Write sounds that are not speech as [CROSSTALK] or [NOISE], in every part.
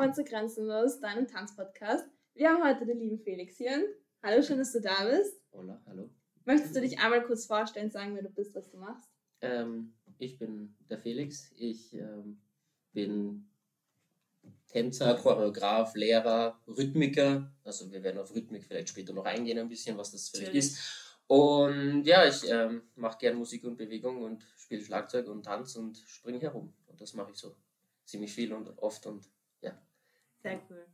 willkommen zu Grenzenlos, deinem Tanzpodcast. Wir haben heute den lieben Felix hier. Hallo, schön, dass du da bist. Hola, hallo. Möchtest du dich einmal kurz vorstellen, sagen, wer du bist, was du machst? Ähm, ich bin der Felix. Ich ähm, bin Tänzer, Choreograf, Lehrer, Rhythmiker. Also wir werden auf Rhythmik vielleicht später noch eingehen ein bisschen, was das vielleicht Natürlich. ist. Und ja, ich ähm, mache gerne Musik und Bewegung und spiele Schlagzeug und Tanz und springe herum. Und das mache ich so ziemlich viel und oft und. Sehr cool.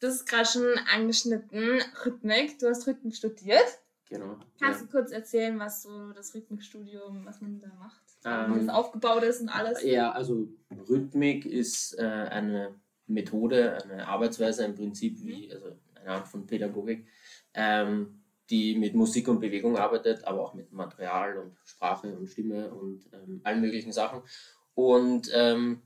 Du hast gerade schon angeschnitten, Rhythmik. Du hast Rhythmik studiert. Genau. Kannst ja. du kurz erzählen, was so das Rhythmikstudium, was man da macht? Ähm, wie das aufgebaut ist und alles? Ja, also Rhythmik ist äh, eine Methode, eine Arbeitsweise im Prinzip wie also eine Art von Pädagogik, ähm, die mit Musik und Bewegung arbeitet, aber auch mit Material und Sprache und Stimme und ähm, allen möglichen Sachen. Und ähm,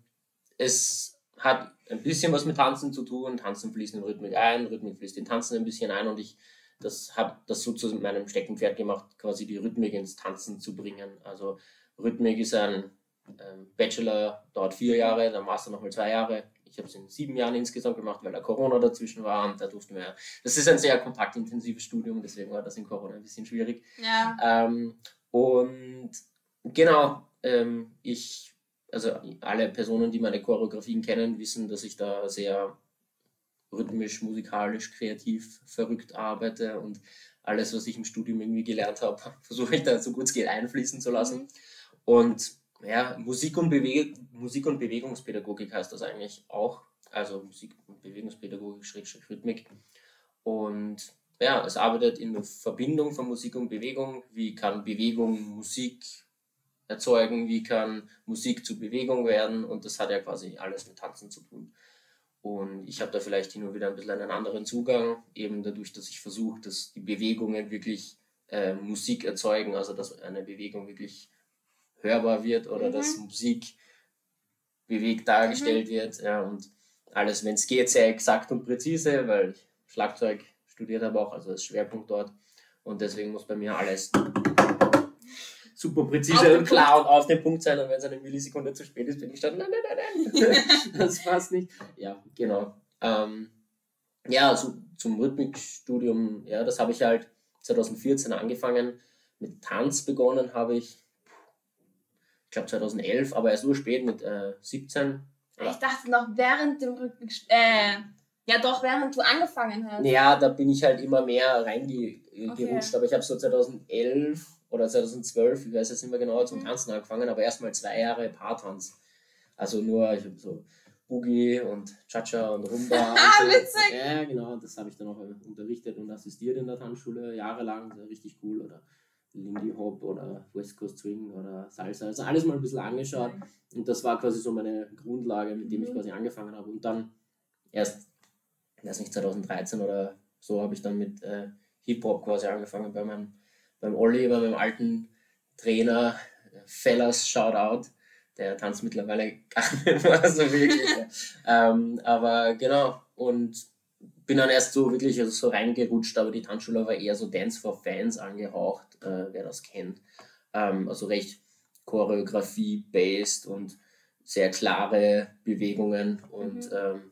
es hat ein bisschen was mit Tanzen zu tun. Tanzen fließt in Rhythmik ein, Rhythmik fließt in Tanzen ein bisschen ein und ich das habe das so zu meinem Steckenpferd gemacht, quasi die Rhythmik ins Tanzen zu bringen. Also Rhythmik ist ein ähm, Bachelor, dauert vier Jahre, der Master nochmal zwei Jahre. Ich habe es in sieben Jahren insgesamt gemacht, weil da Corona dazwischen war und da durften wir. Das ist ein sehr kompaktintensives Studium, deswegen war das in Corona ein bisschen schwierig. Ja. Ähm, und genau, ähm, ich, also alle Personen, die meine Choreografien kennen, wissen, dass ich da sehr rhythmisch, musikalisch, kreativ, verrückt arbeite und alles, was ich im Studium irgendwie gelernt habe, [LAUGHS] versuche ich da so gut es geht einfließen zu lassen. Mhm. Und ja, Musik und, Musik und Bewegungspädagogik heißt das eigentlich auch. Also Musik und Bewegungspädagogik, Schrägstrich Rhythmik. Und ja, es arbeitet in der Verbindung von Musik und Bewegung. Wie kann Bewegung Musik erzeugen? Wie kann Musik zu Bewegung werden? Und das hat ja quasi alles mit Tanzen zu tun. Und ich habe da vielleicht hin und wieder ein bisschen einen anderen Zugang, eben dadurch, dass ich versuche, dass die Bewegungen wirklich äh, Musik erzeugen, also dass eine Bewegung wirklich hörbar wird oder Mhm. dass Musik bewegt dargestellt wird. Ja, und alles, wenn es geht, sehr exakt und präzise, weil ich Schlagzeug studiert habe auch, also als Schwerpunkt dort. Und deswegen muss bei mir alles super präzise und klar und auf den Punkt sein. Und wenn es eine Millisekunde zu spät ist, bin ich dann, nein, nein, nein, nein, [LAUGHS] das passt nicht. Ja, genau. Ähm, ja, zu, zum Rhythmikstudium, ja, das habe ich halt 2014 angefangen. Mit Tanz begonnen habe ich, ich glaube 2011, aber erst so spät mit äh, 17. Ich dachte noch während dem Rhythmik... Äh, ja doch, während du angefangen hast. Ja, da bin ich halt immer mehr reingerutscht, Okay. aber ich habe so 2011 oder 2012, ich weiß jetzt nicht mehr genau, zum Mhm. Tanzen angefangen, aber erstmal zwei Jahre Paartanz. Also nur, ich habe so Boogie und Cha-Cha und Rumba. [LAUGHS] Ah, witzig. Ja, genau, das habe ich dann auch äh, unterrichtet und assistiert in der Tanzschule, jahrelang, das war richtig cool. Oder Lindy Hop oder West Coast Swing oder Salsa, also alles mal ein bisschen angeschaut. Und das war quasi so meine Grundlage, mit dem ich Mhm. quasi angefangen habe. Und dann erst, ich weiß nicht, 2013 oder so habe ich dann mit äh, Hip-Hop quasi angefangen bei meinem, beim Olli, bei meinem alten Trainer, äh, Fellas Shoutout. Der tanzt mittlerweile gar [LAUGHS] nicht mehr so wirklich. ähm, aber genau, und bin dann erst so wirklich also so reingerutscht, aber die Tanzschule war eher so Dance for Fans angehaucht, äh, wer das kennt. Ähm, also recht Choreografie-based und sehr klare Bewegungen und Mhm. ähm,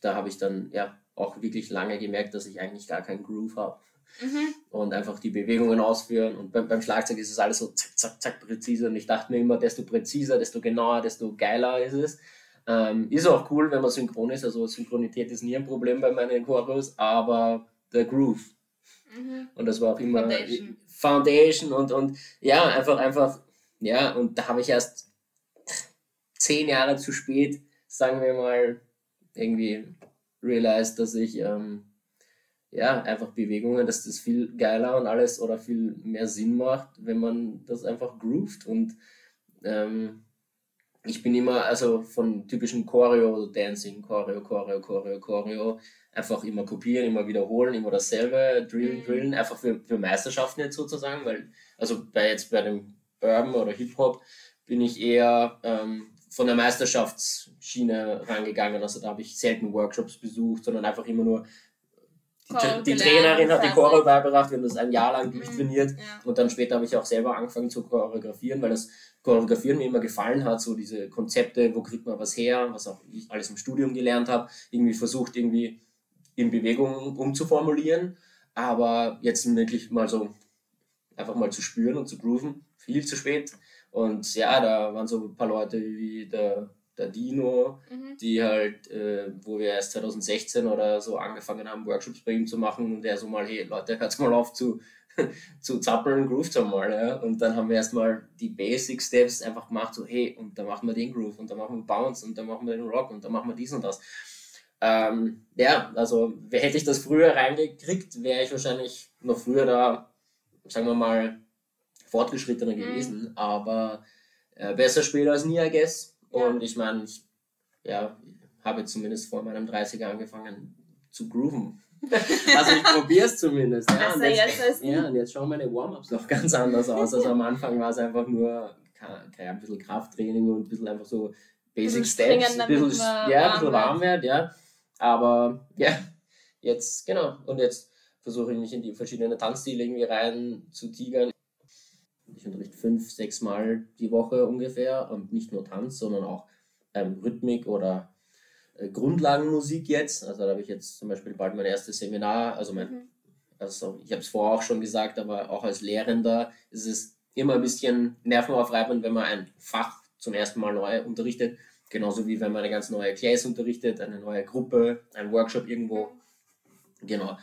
da habe ich dann ja auch wirklich lange gemerkt, dass ich eigentlich gar keinen Groove habe Mhm. und einfach die Bewegungen ausführen und beim, beim Schlagzeug ist es alles so zack, zack, zack, präzise und ich dachte mir immer, desto präziser, desto genauer, desto geiler ist es. Ähm, ist auch cool, wenn man synchron ist, also Synchronität ist nie ein Problem bei meinen Choreos, aber der Groove Mhm. und das war auch immer Foundation. Foundation und, und ja, einfach, einfach, ja, und da habe ich erst zehn Jahre zu spät, sagen wir mal, irgendwie realized, dass ich, ähm, ja, einfach Bewegungen, dass das viel geiler und alles oder viel mehr Sinn macht, wenn man das einfach groovt und ähm, ich bin immer, also von typischen Choreo-Dancing, Choreo, Choreo, Choreo, Choreo, einfach immer kopieren, immer wiederholen, immer dasselbe, drillen, Mhm. drillen, einfach für, für Meisterschaften jetzt sozusagen, weil, also bei jetzt bei dem Urban oder Hip-Hop bin ich eher ähm, von der Meisterschaftsschiene rangegangen, also da habe ich selten Workshops besucht, sondern einfach immer nur die, die Trainerin hat die. Choreo beigebracht, wir haben das ein Jahr lang Mhm. durchtrainiert Ja. und dann später habe ich auch selber angefangen zu choreografieren, weil das Choreografieren mir immer gefallen hat, so diese Konzepte, wo kriegt man was her, was auch ich alles im Studium gelernt habe, irgendwie versucht, irgendwie in Bewegung umzuformulieren, aber jetzt wirklich mal so einfach mal zu spüren und zu grooven, viel zu spät. Und ja, da waren so ein paar Leute wie der, der Dino, mhm. die halt, äh, wo wir erst 2016 oder so angefangen haben, Workshops bei ihm zu machen und der so mal, hey Leute, hört mal auf zu, [LAUGHS] zu zappeln, groovt mal. Ja? Und dann haben wir erstmal die Basic Steps einfach gemacht, so hey, und dann machen wir den Groove und dann machen wir Bounce und dann machen wir den Rock und dann machen wir dies und das. Ähm, ja, also hätte ich das früher reingekriegt, wäre ich wahrscheinlich noch früher da, sagen wir mal, fortgeschrittener mhm. gewesen. Aber äh, besser später als nie, I guess. Ja. Und ich meine, ich ja, habe zumindest vor meinem 30er angefangen zu grooven. [LAUGHS] also ich probiere es zumindest. Ja. Und jetzt, ja, und jetzt schauen meine Warm-ups noch ganz anders aus. Also am Anfang war es einfach nur ein bisschen Krafttraining und ein bisschen einfach so Basic Steps, ein bisschen, ja, ein bisschen warm wird, ja. Aber ja, jetzt, genau. Und jetzt versuche ich mich in die verschiedenen Tanzstile irgendwie rein zu tigern. Ich unterrichte fünf, sechs Mal die Woche ungefähr. Und nicht nur Tanz, sondern auch ähm, Rhythmik oder äh, Grundlagenmusik jetzt. Also da habe ich jetzt zum Beispiel bald mein erstes Seminar. Also, mein, mhm. also ich habe es vorher auch schon gesagt, aber auch als Lehrender ist es immer ein bisschen nervenaufreibend, wenn man ein Fach zum ersten Mal neu unterrichtet Genauso wie wenn man eine ganz neue Class unterrichtet, eine neue Gruppe, ein Workshop irgendwo. Genau.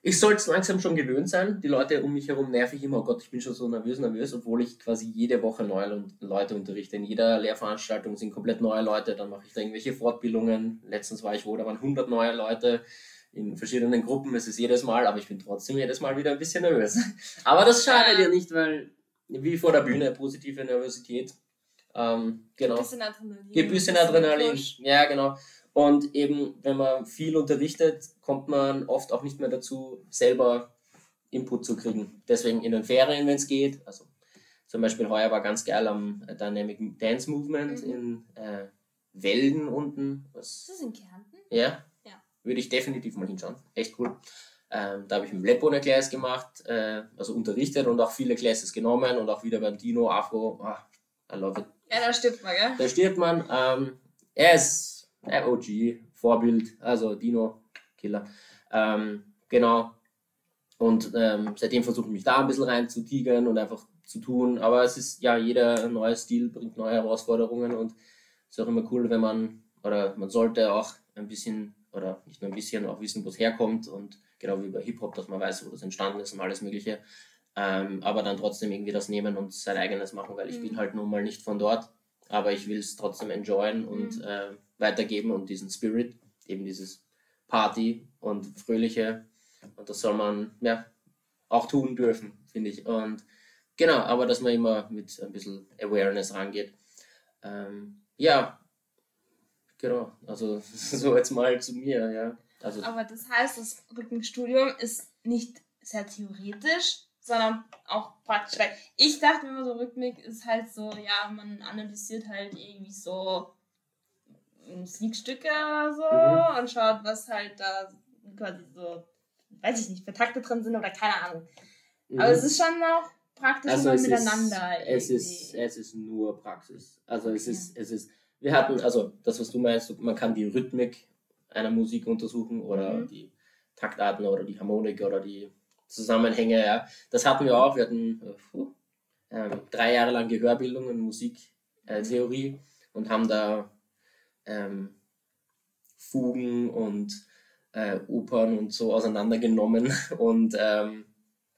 Ich soll es langsam schon gewöhnt sein. Die Leute um mich herum nerv ich immer, oh Gott, ich bin schon so nervös, nervös, obwohl ich quasi jede Woche neue Leute unterrichte. In jeder Lehrveranstaltung sind komplett neue Leute, dann mache ich da irgendwelche Fortbildungen. Letztens war ich wo, da waren 100 neue Leute in verschiedenen Gruppen. Es ist jedes Mal, aber ich bin trotzdem jedes Mal wieder ein bisschen nervös. [LAUGHS] Aber das schadet ja nicht, weil wie vor der Bühne positive Nervosität ähm, genau. Ein bisschen Adrenalin. Ein bisschen Adrenalin. Ja, genau. Und eben, wenn man viel unterrichtet, kommt man oft auch nicht mehr dazu, selber Input zu kriegen. Deswegen in den Ferien, wenn es geht. Also zum Beispiel heuer war ganz geil am Dynamic Dance Movement mhm. in äh, Welden unten. Was, ist das in Kärnten? Ja. ja. Würde ich definitiv mal hinschauen. Echt cool. Ähm, da habe ich mit Leppo eine Class gemacht, äh, also unterrichtet und auch viele Classes genommen und auch wieder beim Dino, Afro. Oh, I love it. Ja, da stirbt man, gell? Da stirbt man. Ähm, er ist OG, Vorbild, also Dino, Killer. Ähm, genau. Und ähm, seitdem versuche ich mich da ein bisschen rein zu tigern und einfach zu tun. Aber es ist ja, jeder neue Stil bringt neue Herausforderungen und es ist auch immer cool, wenn man, oder man sollte auch ein bisschen, oder nicht nur ein bisschen, auch wissen, wo es herkommt und genau wie bei Hip-Hop, dass man weiß, wo das entstanden ist und alles Mögliche. Ähm, aber dann trotzdem irgendwie das nehmen und sein eigenes machen, weil ich mhm. bin halt nun mal nicht von dort, aber ich will es trotzdem enjoyen und mhm. äh, weitergeben und diesen Spirit, eben dieses Party und Fröhliche und das soll man ja auch tun dürfen, finde ich. Und genau, aber dass man immer mit ein bisschen Awareness rangeht. Ähm, ja, genau, also [LAUGHS] so jetzt mal zu mir, ja. Also, aber das heißt, das Rückenstudium ist nicht sehr theoretisch, sondern auch praktisch. Ich dachte immer so, Rhythmik ist halt so, ja, man analysiert halt irgendwie so Musikstücke oder so mhm. und schaut, was halt da quasi so, weiß ich nicht, für Takte drin sind oder keine Ahnung. Mhm. Aber es ist schon noch praktisch also es miteinander. Ist, es, ist, es ist nur Praxis. Also es ist, es ist, wir hatten, also das, was du meinst, man kann die Rhythmik einer Musik untersuchen oder mhm. die Taktarten oder die Harmonik oder die Zusammenhänge. Ja. Das hatten wir auch. Wir hatten äh, drei Jahre lang Gehörbildung und Musiktheorie äh, und haben da ähm, Fugen und äh, Opern und so auseinandergenommen [LAUGHS] und ähm,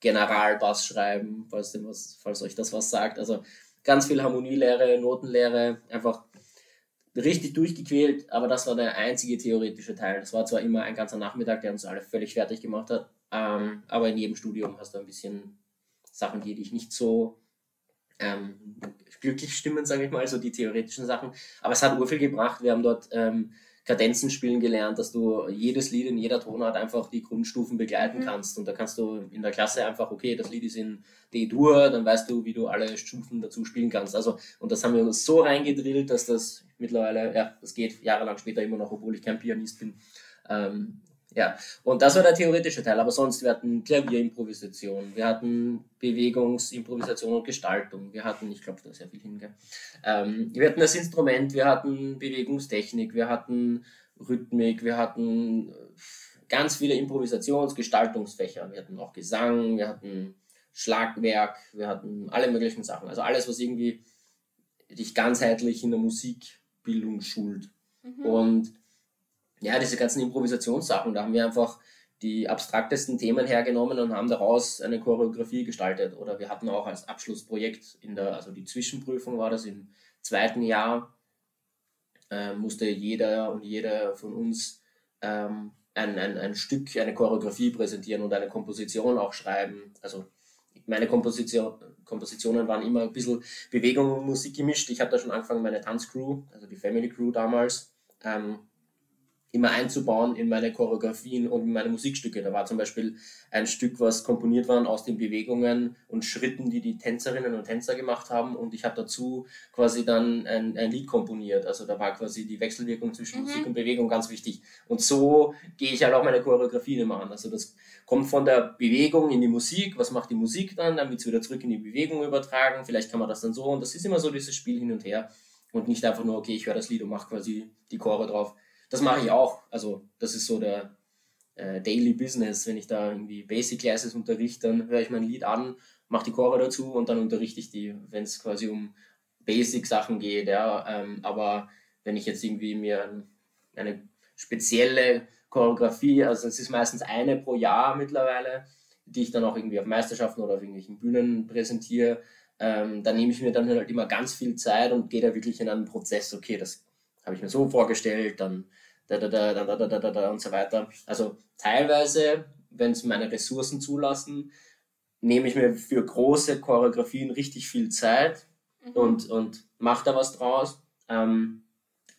Generalbass schreiben, falls, was, falls euch das was sagt. Also ganz viel Harmonielehre, Notenlehre, einfach richtig durchgequält, aber das war der einzige theoretische Teil. Das war zwar immer ein ganzer Nachmittag, der uns alle völlig fertig gemacht hat, ähm, aber in jedem Studium hast du ein bisschen Sachen, die dich nicht so ähm, glücklich stimmen, sage ich mal, so die theoretischen Sachen. Aber es hat urviel gebracht. Wir haben dort ähm, Kadenzen spielen gelernt, dass du jedes Lied in jeder Tonart einfach die Grundstufen begleiten mhm. kannst. Und da kannst du in der Klasse einfach, okay, das Lied ist in D-Dur, dann weißt du, wie du alle Stufen dazu spielen kannst. Also, und das haben wir uns so reingedrillt, dass das mittlerweile, ja, das geht jahrelang später immer noch, obwohl ich kein Pianist bin. Ähm, Ja, und das war der theoretische Teil, aber sonst, wir hatten Klavierimprovisation, wir hatten Bewegungsimprovisation und Gestaltung, wir hatten, ich glaube, da ist sehr viel hin, ähm, wir hatten das Instrument, wir hatten Bewegungstechnik, wir hatten Rhythmik, wir hatten ganz viele Improvisations-, Gestaltungsfächer, wir hatten auch Gesang, wir hatten Schlagwerk, wir hatten alle möglichen Sachen, also alles, was irgendwie dich ganzheitlich in der Musikbildung schult. Mhm. Und ja, diese ganzen Improvisationssachen, da haben wir einfach die abstraktesten Themen hergenommen und haben daraus eine Choreografie gestaltet. Oder wir hatten auch als Abschlussprojekt in der, also die Zwischenprüfung war das im zweiten Jahr, äh, musste jeder und jeder von uns ähm, ein, ein, ein Stück, eine Choreografie präsentieren und eine Komposition auch schreiben. Also meine Komposition, Kompositionen waren immer ein bisschen Bewegung und Musik gemischt. Ich habe da schon angefangen, meine Tanzcrew, also die Family Crew damals, ähm, immer einzubauen in meine Choreografien und in meine Musikstücke. Da war zum Beispiel ein Stück, was komponiert war aus den Bewegungen und Schritten, die die Tänzerinnen und Tänzer gemacht haben. Und ich habe dazu quasi dann ein, ein Lied komponiert. Also da war quasi die Wechselwirkung zwischen mhm. Musik und Bewegung ganz wichtig. Und so gehe ich halt auch meine Choreografien immer an. Also das kommt von der Bewegung in die Musik. Was macht die Musik dann? Dann wird es wieder zurück in die Bewegung übertragen. Vielleicht kann man das dann so. Und das ist immer so dieses Spiel hin und her. Und nicht einfach nur, okay, ich höre das Lied und mache quasi die Chore drauf das mache ich auch. Also das ist so der äh, Daily Business. Wenn ich da irgendwie Basic Classes unterrichte, dann höre ich mein Lied an, mache die Chore dazu und dann unterrichte ich die, wenn es quasi um Basic Sachen geht. Ja. Ähm, aber wenn ich jetzt irgendwie mir eine spezielle Choreografie, also es ist meistens eine pro Jahr mittlerweile, die ich dann auch irgendwie auf Meisterschaften oder auf irgendwelchen Bühnen präsentiere, ähm, dann nehme ich mir dann halt immer ganz viel Zeit und gehe da wirklich in einen Prozess, okay, das habe ich mir so vorgestellt, dann da, da, da, da, da, da, da, da und so weiter. Also teilweise, wenn es meine Ressourcen zulassen, nehme ich mir für große Choreografien richtig viel Zeit mhm. und, und mache da was draus. Ähm,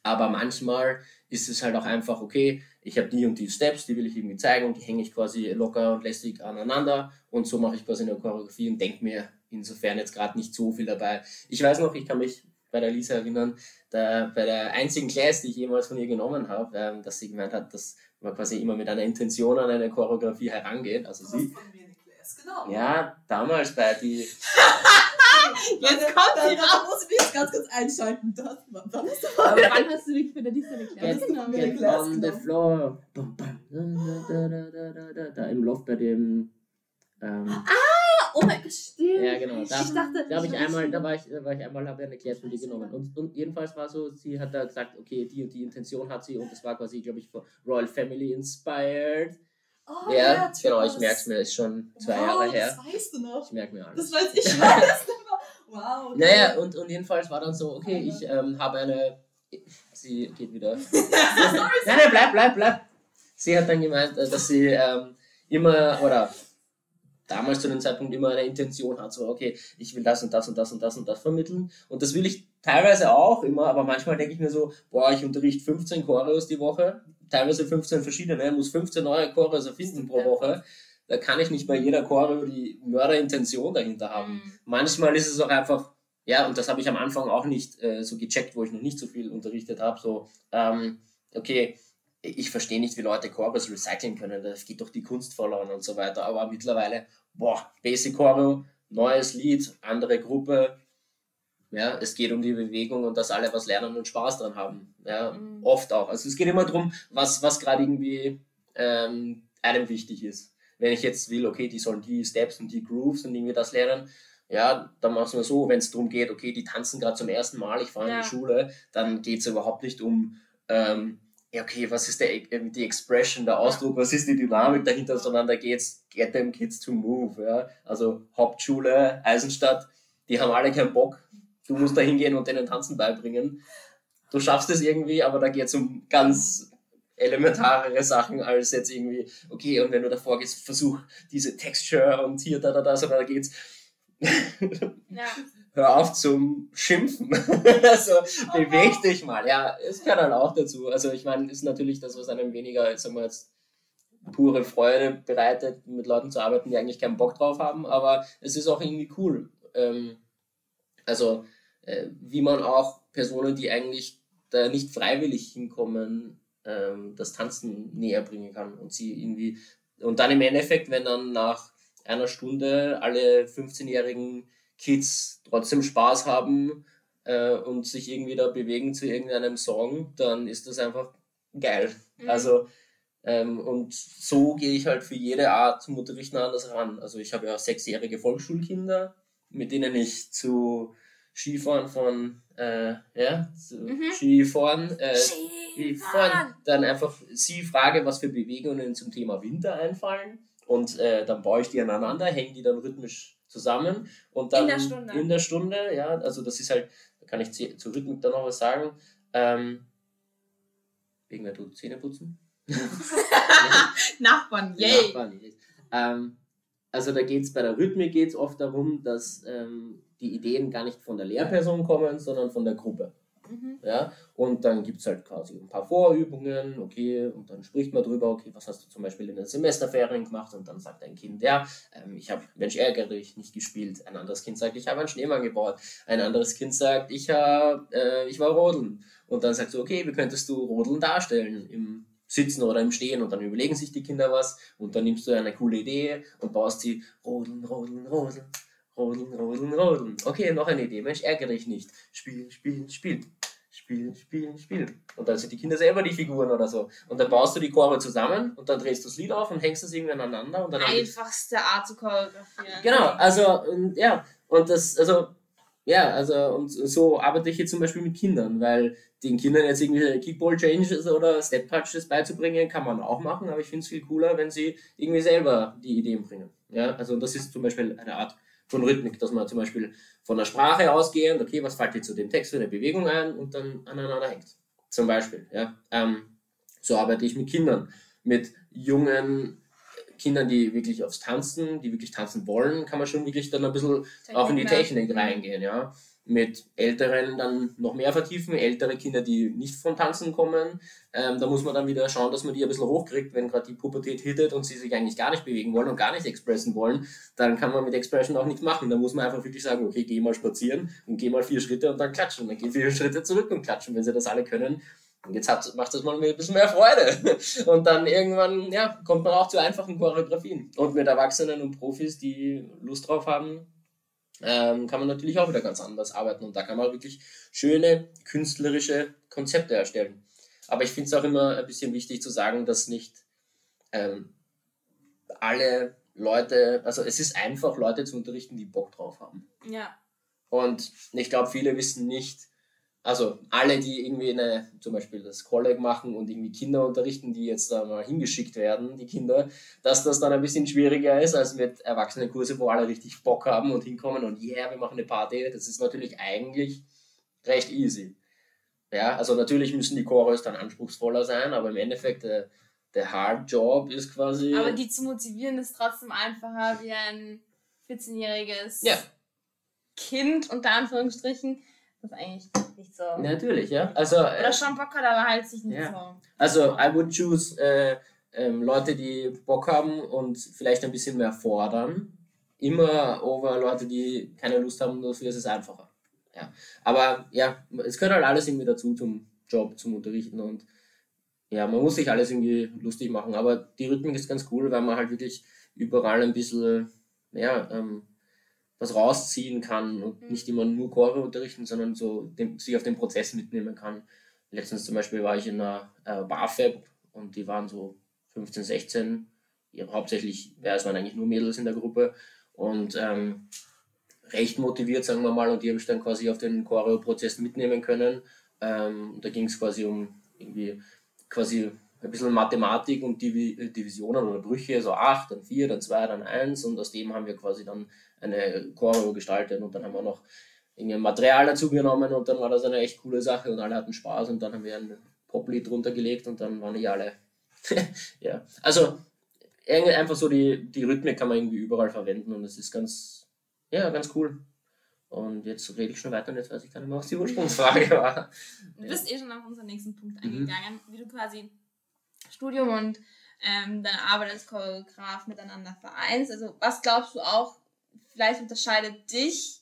aber manchmal ist es halt auch einfach, okay, ich habe die und die Steps, die will ich irgendwie zeigen und die hänge ich quasi locker und lässig aneinander und so mache ich quasi eine Choreografie und denke mir insofern jetzt gerade nicht so viel dabei. Ich weiß noch, ich kann mich bei der Lisa erinnern, der, bei der einzigen Class, die ich jemals von ihr genommen habe, ähm, dass sie gemeint hat, dass man quasi immer mit einer Intention an eine Choreografie herangeht. Also sie, von mir eine Class, genau. Ja, damals bei die. [LAUGHS] Jetzt kommt da, da, muss ich mich jetzt ganz kurz einschalten. Das, wann, hast du Aber wann hast du dich für die eine Class genommen? Get on the floor. Bum, bum. Da, da, im Loft bei dem. Ähm, ah! Oh mein Gott, stimmt. Ja, genau. Da, ich dachte, da, ich einmal, da war ich, da war ich einmal, habe eine Class von dir genommen. Und, und jedenfalls war so, sie hat da gesagt, okay, die und die Intention hat sie und das war quasi, glaube ich, von Royal Family inspired. Oh, ja, ja genau, ich merke es mir, ist schon zwei wow, Jahre her. Das weißt du noch. Ich merke mir alles. Das weiß ich, [LAUGHS] weiß noch. Wow. Okay. Naja, und, und jedenfalls war dann so, okay, ich ähm, habe eine. Sie geht wieder. [LAUGHS] nein, nein, bleib, bleib, bleib. Sie hat dann gemeint, äh, dass sie ähm, immer, oder damals zu dem Zeitpunkt immer eine Intention hat, so, okay, ich will das und das und das und das und das vermitteln. Und das will ich teilweise auch immer, aber manchmal denke ich mir so, boah, ich unterrichte 15 Choreos die Woche, teilweise 15 verschiedene, muss 15 neue Choreos erfinden pro Woche. Da kann ich nicht bei jeder Choreo die Mörderintention dahinter haben. Mhm. Manchmal ist es auch einfach, ja, und das habe ich am Anfang auch nicht äh, so gecheckt, wo ich noch nicht so viel unterrichtet habe, so, ähm, okay, ich verstehe nicht, wie Leute Choreos recyceln können, das geht doch die Kunst verloren und so weiter, aber mittlerweile boah, Basic Choreo, neues Lied, andere Gruppe. Ja, es geht um die Bewegung und dass alle was lernen und Spaß dran haben. Ja, mhm. oft auch. Also es geht immer darum, was, was gerade irgendwie ähm, einem wichtig ist. Wenn ich jetzt will, okay, die sollen die Steps und die Grooves und irgendwie das lernen, ja, dann machst du so, wenn es darum geht, okay, die tanzen gerade zum ersten Mal, ich fahre ja. in die Schule, dann geht es überhaupt nicht um ähm, ja, okay, was ist der, die Expression, der Ausdruck, was ist die Dynamik dahinter, sondern da geht's, get them kids to move, ja. Also Hauptschule, Eisenstadt, die haben alle keinen Bock. Du musst da hingehen und denen Tanzen beibringen. Du schaffst es irgendwie, aber da geht's um ganz elementarere Sachen als jetzt irgendwie, okay, und wenn du davor gehst, versuch diese Texture und hier, da, da, da, sondern da geht's. ja [LAUGHS] hör auf zum Schimpfen. [LAUGHS] also beweg dich mal. Ja, es gehört dann auch dazu. Also ich meine, ist natürlich das, was einem weniger, sagen wir jetzt, pure Freude bereitet, mit Leuten zu arbeiten, die eigentlich keinen Bock drauf haben, aber es ist auch irgendwie cool. Ähm, also äh, wie man auch Personen, die eigentlich da nicht freiwillig hinkommen, ähm, das Tanzen näher bringen kann und sie irgendwie und dann im Endeffekt, wenn dann nach einer Stunde alle 15-jährigen Kids trotzdem Spaß haben äh, und sich irgendwie da bewegen zu irgendeinem Song, dann ist das einfach geil. Mhm. Also ähm, und so gehe ich halt für jede Art zum Unterrichten anders ran. Also ich habe ja sechsjährige Volksschulkinder, mit denen ich zu Skifahren von, äh, ja, zu mhm. Skifahren, äh, Skifahren, dann einfach sie frage, was für Bewegungen zum Thema Winter einfallen und äh, dann baue ich die aneinander, hänge die dann rhythmisch zusammen und dann in der Stunde, in der Stunde ja, also das ist halt, da kann ich zu, Rhythmik dann noch was sagen, ähm, wegen der tut Zähne putzen. [LAUGHS] Nachbarn, yay! Nachbarn, yay. Ähm, also da geht es bei der Rhythmik geht's oft darum, dass ähm, die Ideen gar nicht von der Lehrperson kommen, sondern von der Gruppe. Mhm. Ja? Und dann gibt es halt quasi ein paar Vorübungen, okay, und dann spricht man drüber, okay, was hast du zum Beispiel in den Semesterferien gemacht? Und dann sagt ein Kind, ja, ähm, ich habe Mensch ärgere dich nicht gespielt. Ein anderes Kind sagt, ich habe einen Schneemann gebaut. Ein anderes Kind sagt, ich, hab, äh, ich war Rodeln. Und dann sagst du, okay, wie könntest du Rodeln darstellen im Sitzen oder im Stehen und dann überlegen sich die Kinder was und dann nimmst du eine coole Idee und baust sie Rodeln, Rodeln, Rodeln, Rodeln, Rodeln, Rodeln. Okay, noch eine Idee. Mensch, ärgere dich nicht. Spielen, spielen, spielen. Spielen, spielen, spielen. Und dann sind die Kinder selber die Figuren oder so. Und dann baust du die Chore zusammen und dann drehst du das Lied auf und hängst es irgendwie aneinander. Und dann Einfachste Art zu choreografieren. Genau, also, und, ja. Und das, also, ja, also, und so arbeite ich jetzt zum Beispiel mit Kindern, weil den Kindern jetzt irgendwie Kickball-Changes oder Step-Touches beizubringen, kann man auch machen, aber ich finde es viel cooler, wenn sie irgendwie selber die Ideen bringen. Ja, also das ist zum Beispiel eine Art von Rhythmik, dass man zum Beispiel von der Sprache ausgehend, okay, was fällt dir zu dem Text für eine Bewegung ein und dann aneinander hängt. Zum Beispiel, ja. Ähm, so arbeite ich mit Kindern, mit jungen Kindern, die wirklich aufs Tanzen, die wirklich tanzen wollen, kann man schon wirklich dann ein bisschen Technik auch in die Technik reingehen, ja mit Älteren dann noch mehr vertiefen, ältere Kinder, die nicht vom Tanzen kommen. Ähm, da muss man dann wieder schauen, dass man die ein bisschen hochkriegt, wenn gerade die Pubertät hittet und sie sich eigentlich gar nicht bewegen wollen und gar nicht expressen wollen, dann kann man mit Expression auch nichts machen. Da muss man einfach wirklich sagen, okay, geh mal spazieren und geh mal vier Schritte und dann klatschen. Dann geh vier Schritte zurück und klatschen, wenn sie das alle können. Und jetzt hat, macht das mal ein bisschen mehr Freude. [LAUGHS] Und dann irgendwann ja, kommt man auch zu einfachen Choreografien. Und mit Erwachsenen und Profis, die Lust drauf haben, ähm, kann man natürlich auch wieder ganz anders arbeiten und da kann man wirklich schöne künstlerische Konzepte erstellen. Aber ich finde es auch immer ein bisschen wichtig zu sagen, dass nicht ähm, alle Leute, also es ist einfach, Leute zu unterrichten, die Bock drauf haben. Ja. Und ich glaube, viele wissen nicht, also alle, die irgendwie eine, zum Beispiel das Kolleg machen und irgendwie Kinder unterrichten, die jetzt da mal hingeschickt werden, die Kinder, dass das dann ein bisschen schwieriger ist als mit Erwachsenenkurse, wo alle richtig Bock haben und hinkommen und yeah, wir machen eine Party. Das ist natürlich eigentlich recht easy. Ja, also natürlich müssen die Chores dann anspruchsvoller sein, aber im Endeffekt der, der Hard Job ist quasi. Aber die zu motivieren ist trotzdem einfacher wie ein 14-jähriges ja. Kind, unter Anführungsstrichen das ist eigentlich nicht so. Natürlich, ja. Also, Oder äh, schon Bock hat, aber halt sich nicht ja. so. Also, I would choose äh, ähm, Leute, die Bock haben und vielleicht ein bisschen mehr fordern. Immer over Leute, die keine Lust haben, dafür ist es einfacher. Ja. Aber ja, es gehört halt alles irgendwie dazu zum Job, zum Unterrichten und ja, man muss sich alles irgendwie lustig machen. Aber die Rhythmik ist ganz cool, weil man halt wirklich überall ein bisschen, ja, ähm, was rausziehen kann und mhm. nicht immer nur Chore unterrichten, sondern so den, sich auf den Prozess mitnehmen kann. Letztens zum Beispiel war ich in einer äh, Barfab und die waren so 15, 16, ja, hauptsächlich, ja, es waren eigentlich nur Mädels in der Gruppe und ähm, recht motiviert, sagen wir mal, und die habe ich dann quasi auf den Choreo-Prozess mitnehmen können. Ähm, da ging es quasi um irgendwie quasi ein bisschen Mathematik und Divisionen oder Brüche, so 8, dann 4, dann 2, dann 1 und aus dem haben wir quasi dann eine Choreo gestaltet und dann haben wir noch irgendwie Material dazu genommen und dann war das eine echt coole Sache und alle hatten Spaß und dann haben wir ein Poplied drunter gelegt und dann waren die alle. [LAUGHS] ja, also einfach so die, die Rhythmik kann man irgendwie überall verwenden und es ist ganz, ja, ganz cool. Und jetzt rede ich schon weiter und jetzt weiß ich gar nicht mehr, was die Ursprungsfrage [LAUGHS] war. Du bist eh schon auf unseren nächsten Punkt mhm. eingegangen, wie du quasi Studium und ähm, deine Arbeit als Choreograf miteinander vereinst. Also was glaubst du auch, vielleicht unterscheidet dich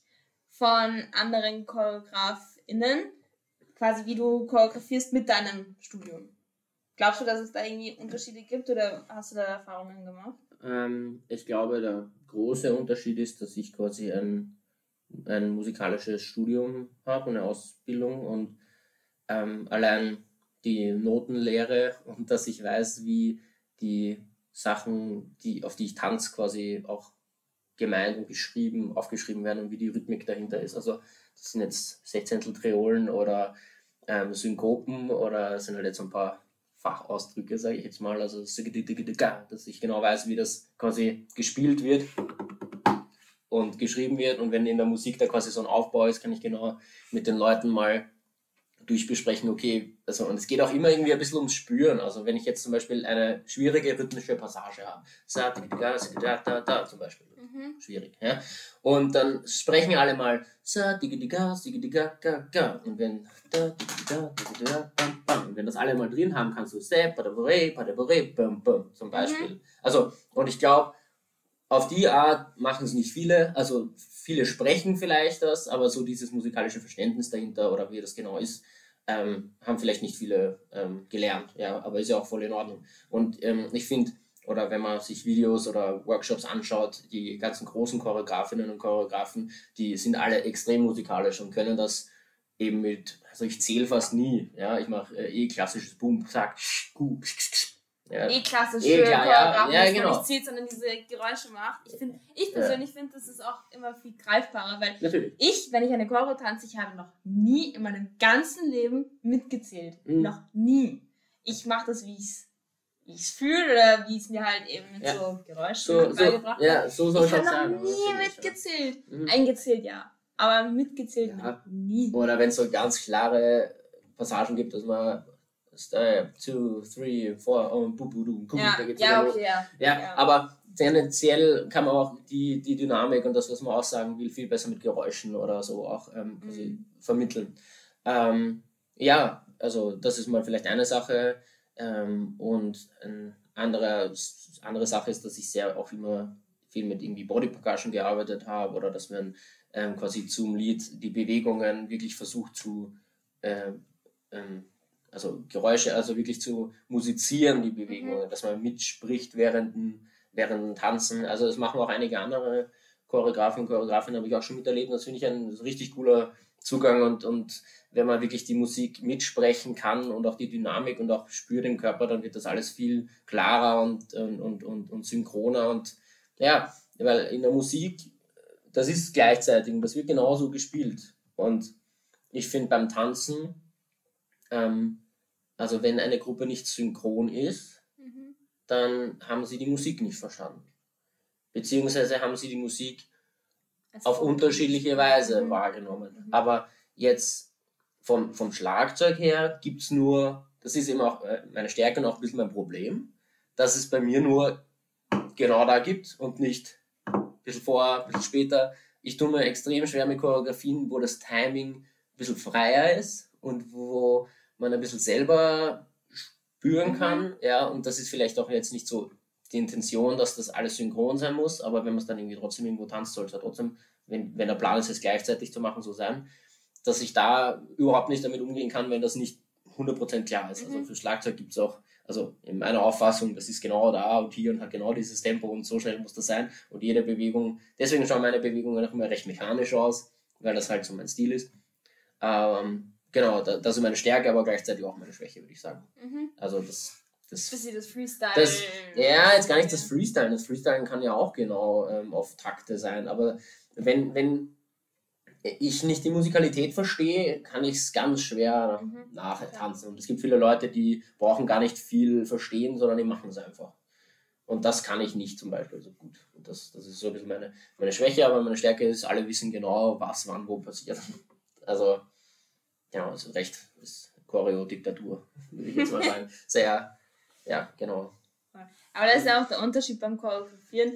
von anderen ChoreografInnen, quasi wie du choreografierst mit deinem Studium. Glaubst du, dass es da irgendwie Unterschiede gibt oder hast du da Erfahrungen gemacht? Ähm, ich glaube, der große Unterschied ist, dass ich quasi ein, ein musikalisches Studium habe und eine Ausbildung und ähm, allein die Notenlehre und dass ich weiß, wie die Sachen, die, auf die ich tanze, quasi auch gemeint und geschrieben, aufgeschrieben werden und wie die Rhythmik dahinter ist. Also das sind jetzt Sechzehntel Triolen oder ähm, Synkopen oder sind halt jetzt ein paar Fachausdrücke, sage ich jetzt mal, also dass ich genau weiß, wie das quasi gespielt wird und geschrieben wird und wenn in der Musik da quasi so ein Aufbau ist, kann ich genau mit den Leuten mal durchbesprechen, okay, also und es geht auch immer irgendwie ein bisschen ums Spüren, also wenn ich jetzt zum Beispiel eine schwierige rhythmische Passage habe, zum Beispiel, mhm. schwierig, ja, und dann sprechen alle mal und wenn und wenn das alle mal drin haben, kannst du zum Beispiel. Mhm. Also, und ich glaube, auf die Art machen es nicht viele. Also viele sprechen vielleicht das, aber so dieses musikalische Verständnis dahinter oder wie das genau ist, ähm, haben vielleicht nicht viele ähm, gelernt. Ja, aber ist ja auch voll in Ordnung. Und ähm, ich finde, oder wenn man sich Videos oder Workshops anschaut, die ganzen großen Choreografinnen und Choreografen, die sind alle extrem musikalisch und können das eben mit, also ich zähle fast nie, ja, ich mache äh, eh klassisches Boom, Zack, Gu, ja. eh klassisch eh, klar, ja, ja, genau. nicht zählt, sondern diese Geräusche macht. Ich, find, ich persönlich finde, das ist auch immer viel greifbarer, weil Natürlich. ich, wenn ich eine Choreo tanze, ich habe noch nie in meinem ganzen Leben mitgezählt. Mhm. Noch nie. Ich mache das, wie ich es fühle oder wie es mir halt eben mit so Geräuschen so, beigebracht so, ja, so soll ich habe noch nie mitgezählt. Mhm. Eingezählt, ja. Aber mitgezählt ja. nie. Oder wenn es so ganz klare Passagen gibt, dass man two, three, four, oh, bu, bu, bu, ja, da geht's ja, okay, ja. ja. Ja, aber tendenziell kann man auch die, die Dynamik und das, was man aussagen will, viel besser mit Geräuschen oder so auch ähm, quasi mhm. vermitteln. Ähm, ja, also das ist mal vielleicht eine Sache. Ähm, und eine andere, andere Sache ist, dass ich sehr auch immer viel mit irgendwie Body Percussion gearbeitet habe oder dass man ähm, quasi zum Lied die Bewegungen wirklich versucht zu äh, ähm, also Geräusche, also wirklich zu musizieren, die Bewegungen, mhm. dass man mitspricht während, während Tanzen. Also das machen auch einige andere Choreografen und Choreografinnen, habe ich auch schon miterlebt. Das finde ich ein richtig cooler Zugang und, und wenn man wirklich die Musik mitsprechen kann und auch die Dynamik und auch spürt im Körper, dann wird das alles viel klarer und, und, und, und synchroner und ja, weil in der Musik, das ist gleichzeitig und das wird genauso gespielt. Und ich finde beim Tanzen, ähm, also wenn eine Gruppe nicht synchron ist, mhm. dann haben sie die Musik nicht verstanden. Beziehungsweise haben sie die Musik also auf unterschiedliche Weise mhm. wahrgenommen. Mhm. Aber jetzt vom, vom Schlagzeug her gibt es nur, das ist eben auch äh, meine Stärke und auch ein bisschen mein Problem, dass es bei mir nur genau da gibt und nicht ein bisschen vorher, ein bisschen später. Ich tue mir extrem schwer mit Choreografien, wo das Timing ein bisschen freier ist und wo man ein bisschen selber spüren kann. Mhm. Ja, und das ist vielleicht auch jetzt nicht so die Intention, dass das alles synchron sein muss, aber wenn man es dann irgendwie trotzdem irgendwo tanzt, soll es ja trotzdem, wenn, wenn der Plan ist, es gleichzeitig zu machen, so sein, dass ich da überhaupt nicht damit umgehen kann, wenn das nicht 100% klar ist. Also mhm. Also für Schlagzeug gibt es auch, also in meiner Auffassung, das ist genau da und hier und hat genau dieses Tempo und so schnell muss das sein und jede Bewegung, deswegen schauen meine Bewegungen auch immer recht mechanisch aus, weil das halt so mein Stil ist. Ähm, Genau, das ist meine Stärke, aber gleichzeitig auch meine Schwäche, würde ich sagen. Mhm. Also das. Das, Bisschen das Freestyle. Das, ja, jetzt gar nicht das Freestyle. Das Freestyle kann ja auch genau ähm, auf Takte sein. Aber wenn, wenn ich nicht die Musikalität verstehe, kann ich es ganz schwer mhm. nachtanzen. Und es gibt viele Leute, die brauchen gar nicht viel verstehen, sondern die machen es einfach. Und das kann ich nicht zum Beispiel so gut. Und das, das ist so ein bisschen meine, meine Schwäche, aber meine Stärke ist, alle wissen genau, was wann wo passiert. [LAUGHS] Also genau, also recht ist Choreo-Diktatur, würde ich jetzt mal sagen. [LAUGHS] Sehr, ja, genau. Aber das ist ja auch der Unterschied beim Choreografieren.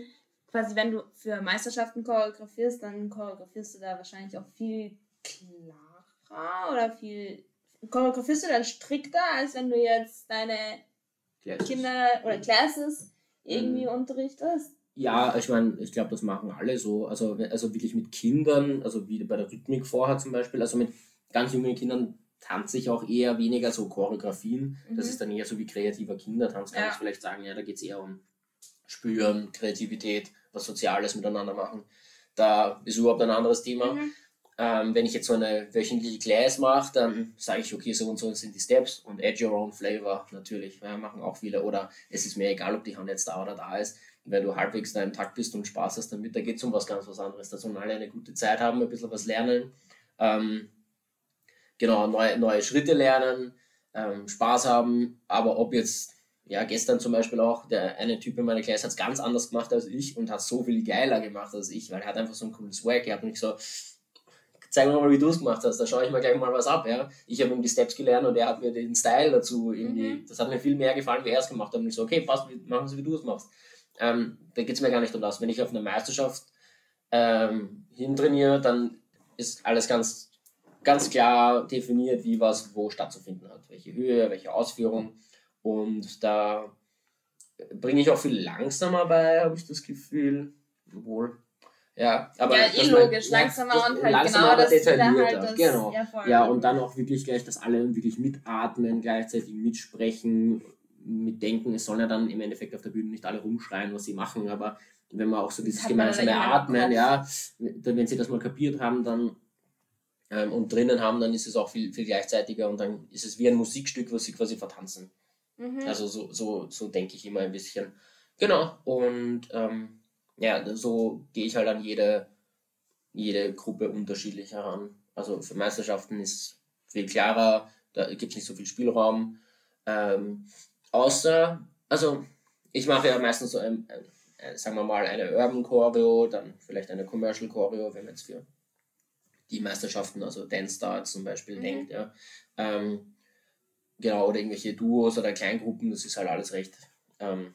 Quasi, wenn du für Meisterschaften choreografierst, dann choreografierst du da wahrscheinlich auch viel klarer oder viel. Choreografierst du dann strikter, als wenn du jetzt deine Classes. Kinder oder Classes irgendwie mhm. unterrichtest? Ja, ich meine, ich glaube, das machen alle so. Also, also wirklich mit Kindern, also wie bei der Rhythmik vorher zum Beispiel, also mit ganz jungen Kindern tanze ich auch eher weniger so Choreografien. Das Mhm. ist dann eher so wie kreativer Kindertanz, kann Ja. ich vielleicht sagen. Ja, da geht es eher um Spüren, Kreativität, was Soziales miteinander machen. Da ist überhaupt ein anderes Thema. Mhm. Ähm, wenn ich jetzt so eine wöchentliche Class mache, dann sage ich, okay, so und so sind die Steps und add your own flavor natürlich. Ja, machen auch viele. Oder es ist mir egal, ob die Hand jetzt da oder da ist. Wenn du halbwegs da im Takt bist und Spaß hast damit, da geht es um was ganz was anderes. Da sollen alle eine gute Zeit haben, ein bisschen was lernen. Ähm, genau, neue, neue Schritte lernen, ähm, Spaß haben. Aber ob jetzt, ja, gestern zum Beispiel auch, der eine Typ in meiner Klasse hat es ganz anders gemacht als ich und hat so viel geiler gemacht als ich, weil er hat einfach so ein cooles Swag. Er hat mich so, zeig mir mal, wie du es gemacht hast, da schaue ich mir gleich mal was ab. Ja. Ich habe ihm die Steps gelernt und er hat mir den Style dazu irgendwie, Mhm. das hat mir viel mehr gefallen, wie er es gemacht hat. Und ich so, okay, passt, machen Sie, wie du es machst. Ähm, da geht es mir gar nicht um das. Wenn ich auf eine Meisterschaft ähm, hintrainiere, dann ist alles ganz, ganz klar definiert, wie was wo stattzufinden hat. Welche Höhe, welche Ausführung. Und da bringe ich auch viel langsamer bei, habe ich das Gefühl. Wohl. Ja, aber ja, eh logisch, ja, langsamer das- und halt langsamer, genau das detaillierter. halt das, Genau. ja. Ja, und dann auch wirklich gleich, dass alle wirklich mitatmen, gleichzeitig mitsprechen, mitdenken. Es sollen ja dann im Endeffekt auf der Bühne nicht alle rumschreien, was sie machen, aber wenn man auch so dieses gemeinsame Atmen, ja, wenn sie das mal kapiert haben, dann ähm, und drinnen haben, dann ist es auch viel, viel gleichzeitiger und dann ist es wie ein Musikstück, was sie quasi vertanzen. Mhm. Also so, so, so denke ich immer ein bisschen. Genau. Und ähm, ja, so gehe ich halt an jede, jede Gruppe unterschiedlich heran. Also für Meisterschaften ist viel klarer, da gibt es nicht so viel Spielraum. Ähm, außer, also ich mache ja meistens so ein, ein, sagen wir mal eine Urban Choreo, dann vielleicht eine Commercial Choreo, wenn man jetzt für die Meisterschaften, also Dance Star zum Beispiel Mhm. denkt, ja. Ähm, genau, oder irgendwelche Duos oder Kleingruppen, das ist halt alles recht ähm,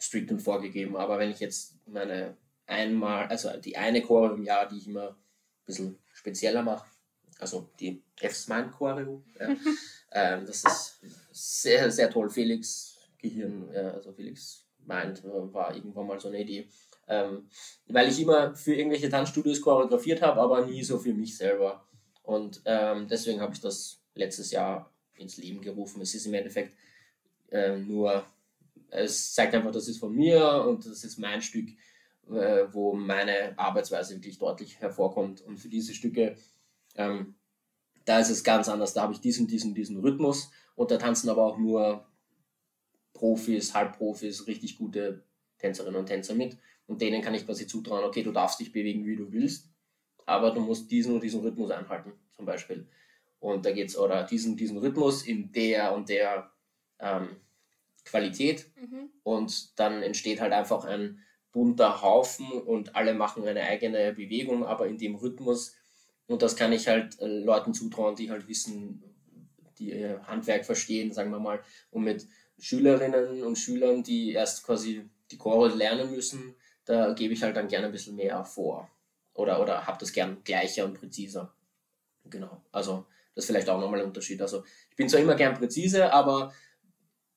strikt und vorgegeben. Aber wenn ich jetzt meine einmal, also die eine Choreo im Jahr, die ich immer ein bisschen spezieller mache, also die F-Smile Choreo, ja, [LAUGHS] ähm, das ist sehr, sehr toll. Felix Gehirn, ja, also Felix meint, äh, war irgendwann mal so eine Idee. Ähm, weil ich immer für irgendwelche Tanzstudios choreografiert habe, aber nie so für mich selber. Und ähm, deswegen habe ich das letztes Jahr ins Leben gerufen. Es ist im Endeffekt äh, nur, es zeigt einfach, das ist von mir und das ist mein Stück, äh, wo meine Arbeitsweise wirklich deutlich hervorkommt. Und für diese Stücke, ähm, da ist es ganz anders. Da habe ich diesen, diesen, diesen Rhythmus und da tanzen aber auch nur Profis, Halbprofis, richtig gute Tänzerinnen und Tänzer mit. Und denen kann ich quasi zutrauen, okay, du darfst dich bewegen, wie du willst, aber du musst diesen und diesen Rhythmus einhalten, zum Beispiel. Und da geht's, oder diesen, diesen Rhythmus in der und der ähm, Qualität. Mhm. Und dann entsteht halt einfach ein bunter Haufen und alle machen eine eigene Bewegung, aber in dem Rhythmus. Und das kann ich halt äh, Leuten zutrauen, die halt wissen, die ihr Handwerk verstehen, sagen wir mal. Und mit Schülerinnen und Schülern, die erst quasi die Chore lernen müssen, da gebe ich halt dann gerne ein bisschen mehr vor. Oder, oder habe das gern gleicher und präziser. Genau. Also das ist vielleicht auch nochmal ein Unterschied. Also ich bin zwar immer gern präzise, aber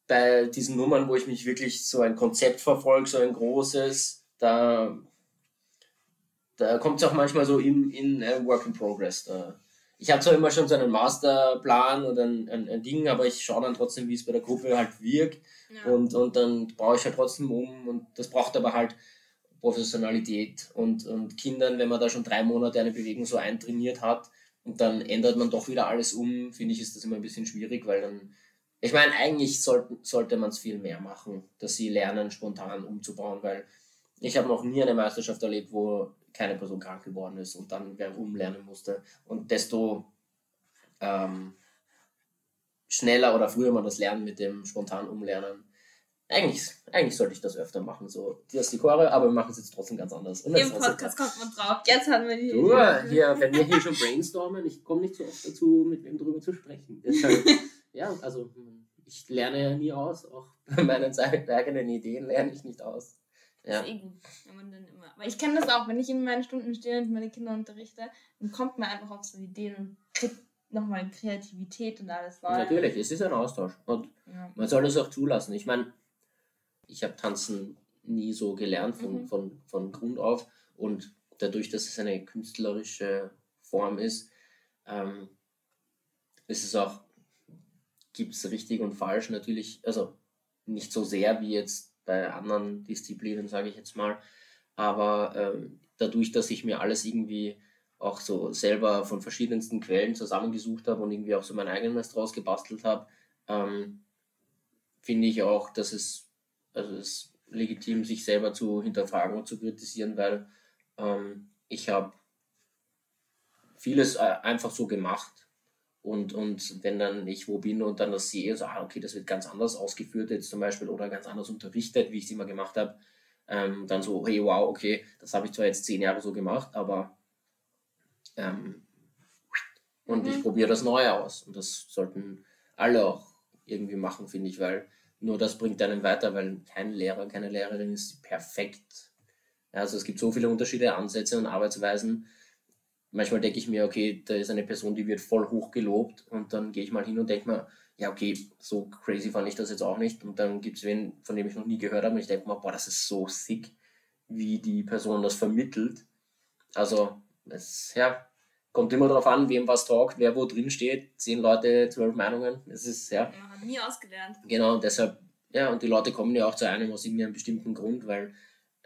bei diesen Nummern, wo ich mich wirklich so ein Konzept verfolge, so ein großes, da, da kommt es auch manchmal so in, in äh, Work in Progress. Da. Ich habe zwar immer schon so einen Masterplan oder ein, ein, ein Ding, aber ich schaue dann trotzdem, wie es bei der Gruppe halt wirkt Ja. und, und dann brauche ich halt trotzdem um und das braucht aber halt Professionalität und, und Kindern, wenn man da schon drei Monate eine Bewegung so eintrainiert hat und dann ändert man doch wieder alles um, finde ich, ist das immer ein bisschen schwierig, weil dann, ich meine, eigentlich sollten, sollte man es viel mehr machen, dass sie lernen, spontan umzubauen, weil ich habe noch nie eine Meisterschaft erlebt, wo keine Person krank geworden ist und dann wer umlernen musste. Und desto ähm, schneller oder früher man das lernt mit dem spontan Umlernen. Eigentlich, eigentlich sollte ich das öfter machen. So, das ist die Chore, aber wir machen es jetzt trotzdem ganz anders. Und das Im Podcast kommt man drauf. Jetzt haben wir die. Du, hier, wenn wir hier schon brainstormen, ich komme nicht so oft dazu, mit wem drüber zu sprechen. Deshalb, [LAUGHS] ja, also ich lerne ja nie aus. Auch bei meinen eigenen Ideen lerne ich nicht aus. Ja. Das ist eh gut, wenn man dann immer. Aber ich kenne das auch, wenn ich in meinen Stunden stehe und meine Kinder unterrichte, dann kommt man einfach auf so Ideen und kriegt nochmal Kreativität und alles neu. Natürlich, es ist ein Austausch. Und Ja. man soll es auch zulassen. Ich meine, ich habe Tanzen nie so gelernt von, Mhm. von, von Grund auf. Und dadurch, dass es eine künstlerische Form ist, ähm, es ist auch, gibt es richtig und falsch natürlich, also nicht so sehr wie jetzt bei anderen Disziplinen, sage ich jetzt mal. Aber ähm, dadurch, dass ich mir alles irgendwie auch so selber von verschiedensten Quellen zusammengesucht habe und irgendwie auch so mein eigenes draus gebastelt habe, ähm, finde ich auch, dass es, also es ist legitim, sich selber zu hinterfragen und zu kritisieren, weil ähm, ich habe vieles äh, einfach so gemacht. Und, und wenn dann ich wo bin und dann das sehe, so, ah, okay, das wird ganz anders ausgeführt jetzt zum Beispiel oder ganz anders unterrichtet, wie ich es immer gemacht habe, ähm, dann so, hey, wow, okay, das habe ich zwar jetzt zehn Jahre so gemacht, aber ähm, und mhm. ich probiere das Neue aus. Und das sollten alle auch irgendwie machen, finde ich, weil nur das bringt einen weiter, weil kein Lehrer, keine Lehrerin ist perfekt. Also es gibt so viele Unterschiede, Ansätze und Arbeitsweisen. Manchmal denke ich mir, okay, da ist eine Person, die wird voll hoch gelobt und dann gehe ich mal hin und denke mir, ja, okay, so crazy fand ich das jetzt auch nicht. Und dann gibt es wen, von dem ich noch nie gehört habe und ich denke mir, boah, das ist so sick, wie die Person das vermittelt. Also, es ja, kommt immer darauf an, wem was taugt, wer wo drin steht. Zehn Leute, zwölf Meinungen. Es ist, ja. Man hat nie ausgelernt. Genau, und deshalb, ja, und die Leute kommen ja auch zu einem aus irgendeinem bestimmten Grund, weil,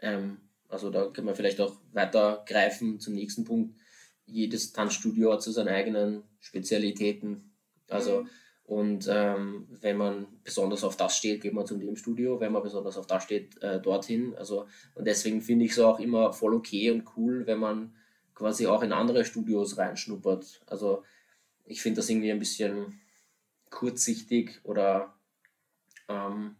ähm, also da können wir vielleicht auch weitergreifen zum nächsten Punkt. Jedes Tanzstudio hat so seine eigenen Spezialitäten. Also, mhm. und ähm, wenn man besonders auf das steht, geht man zu dem Studio. Wenn man besonders auf das steht, äh, dorthin. Also, und deswegen finde ich es auch immer voll okay und cool, wenn man quasi auch in andere Studios reinschnuppert. Also ich finde das irgendwie ein bisschen kurzsichtig oder ähm,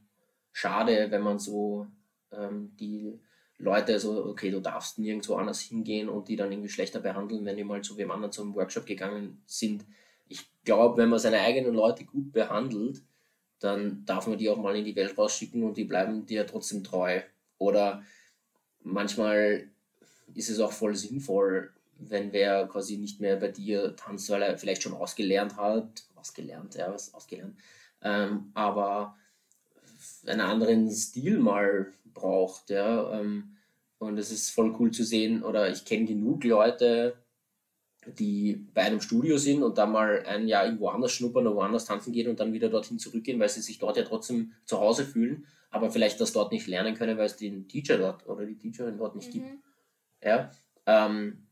schade, wenn man so ähm, die Leute so, okay, du darfst nirgendwo anders hingehen und die dann irgendwie schlechter behandeln, wenn die mal zu wem anderen zum Workshop gegangen sind. Ich glaube, wenn man seine eigenen Leute gut behandelt, dann darf man die auch mal in die Welt rausschicken und die bleiben dir trotzdem treu. Oder manchmal ist es auch voll sinnvoll, wenn wer quasi nicht mehr bei dir tanzt, weil er vielleicht schon ausgelernt hat, ausgelernt, ja, was ausgelernt, ähm, aber einen anderen Stil mal braucht, ja, ähm, und es ist voll cool zu sehen, oder ich kenne genug Leute, die bei einem Studio sind und dann mal ein Jahr irgendwo anders schnuppern oder woanders tanzen gehen und dann wieder dorthin zurückgehen, weil sie sich dort ja trotzdem zu Hause fühlen, aber vielleicht das dort nicht lernen können, weil es den Teacher dort oder die Teacherin dort nicht mhm. gibt. Ja, ähm,